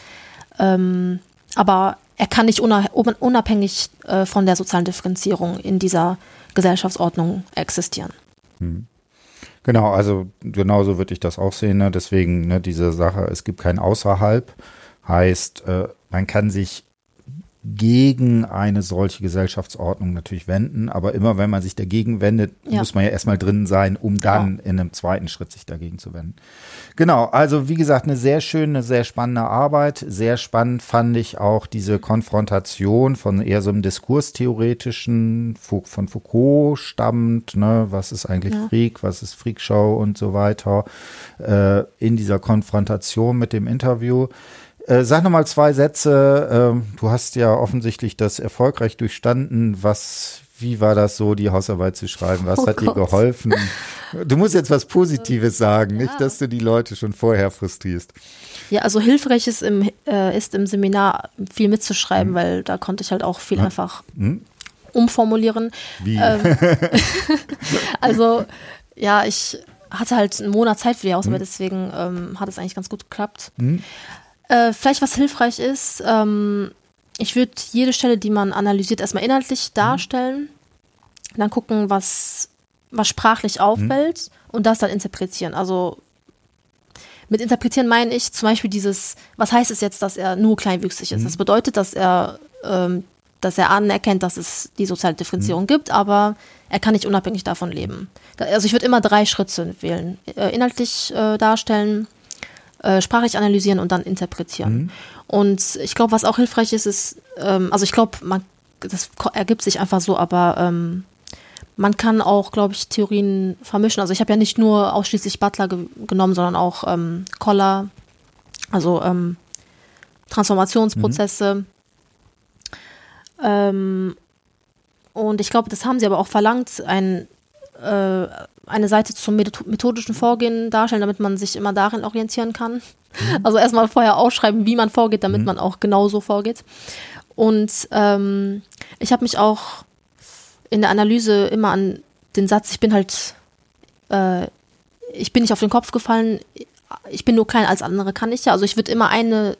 Ähm, aber er kann nicht unabhängig äh, von der sozialen Differenzierung in dieser Gesellschaftsordnung existieren. Mhm. Genau, also genauso würde ich das auch sehen. Ne? Deswegen ne, diese Sache, es gibt kein Außerhalb, heißt, äh, man kann sich gegen eine solche Gesellschaftsordnung natürlich wenden. Aber immer wenn man sich dagegen wendet, ja. muss man ja erstmal drin sein, um dann ja. in einem zweiten Schritt sich dagegen zu wenden. Genau, also wie gesagt, eine sehr schöne, sehr spannende Arbeit. Sehr spannend fand ich auch diese Konfrontation von eher so einem diskurstheoretischen, von Foucault stammt, ne, was ist eigentlich ja. Freak, was ist Freakshow und so weiter, äh, in dieser Konfrontation mit dem Interview. Äh, sag nochmal zwei Sätze. Ähm, du hast ja offensichtlich das erfolgreich durchstanden. Was, wie war das so, die Hausarbeit zu schreiben? Was oh hat Gott. dir geholfen? Du musst jetzt was Positives sagen, ja. nicht, dass du die Leute schon vorher frustrierst. Ja, also hilfreich ist im, äh, ist im Seminar viel mitzuschreiben, mhm. weil da konnte ich halt auch viel ja. einfach mhm. umformulieren. Wie? Ähm, also, ja, ich hatte halt einen Monat Zeit für die Hausarbeit, mhm. deswegen ähm, hat es eigentlich ganz gut geklappt. Mhm. Äh, vielleicht was hilfreich ist, ähm, ich würde jede Stelle, die man analysiert, erstmal inhaltlich mhm. darstellen, dann gucken, was, was sprachlich auffällt mhm. und das dann interpretieren. Also mit interpretieren meine ich zum Beispiel dieses, was heißt es jetzt, dass er nur kleinwüchsig ist? Mhm. Das bedeutet, dass er, ähm, dass er anerkennt, dass es die soziale Differenzierung mhm. gibt, aber er kann nicht unabhängig davon leben. Also ich würde immer drei Schritte wählen. Äh, inhaltlich äh, darstellen, äh, sprachlich analysieren und dann interpretieren. Mhm. Und ich glaube, was auch hilfreich ist, ist, ähm, also ich glaube, man, das ergibt sich einfach so, aber ähm, man kann auch, glaube ich, Theorien vermischen. Also ich habe ja nicht nur ausschließlich Butler ge genommen, sondern auch ähm, Koller, also ähm, Transformationsprozesse. Mhm. Ähm, und ich glaube, das haben sie aber auch verlangt, ein äh, eine Seite zum methodischen Vorgehen darstellen, damit man sich immer darin orientieren kann. Mhm. Also erstmal vorher ausschreiben, wie man vorgeht, damit mhm. man auch genauso vorgeht. Und ähm, ich habe mich auch in der Analyse immer an den Satz, ich bin halt, äh, ich bin nicht auf den Kopf gefallen, ich bin nur klein als andere kann ich ja. Also ich würde immer eine,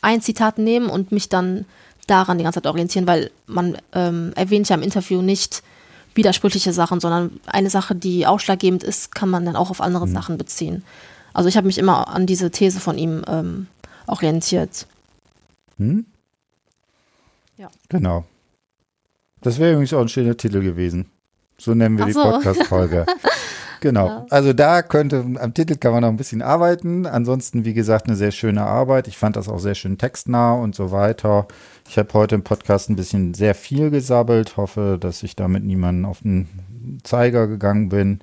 ein Zitat nehmen und mich dann daran die ganze Zeit orientieren, weil man ähm, erwähnt ja im Interview nicht, widersprüchliche Sachen, sondern eine Sache, die ausschlaggebend ist, kann man dann auch auf andere mhm. Sachen beziehen. Also ich habe mich immer an diese These von ihm ähm, orientiert. Hm? Ja. Genau. Das wäre übrigens auch ein schöner Titel gewesen. So nennen wir so. die Podcast-Folge. Genau. Ja. Also da könnte, am Titel kann man noch ein bisschen arbeiten. Ansonsten, wie gesagt, eine sehr schöne Arbeit. Ich fand das auch sehr schön textnah und so weiter. Ich habe heute im Podcast ein bisschen sehr viel gesabbelt. Hoffe, dass ich damit niemanden auf den Zeiger gegangen bin.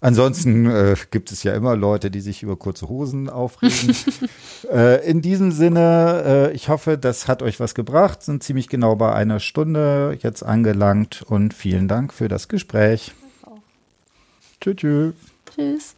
Ansonsten äh, gibt es ja immer Leute, die sich über kurze Hosen aufregen. äh, in diesem Sinne, äh, ich hoffe, das hat euch was gebracht. Sind ziemlich genau bei einer Stunde jetzt angelangt und vielen Dank für das Gespräch. Tschüss. Tschüss.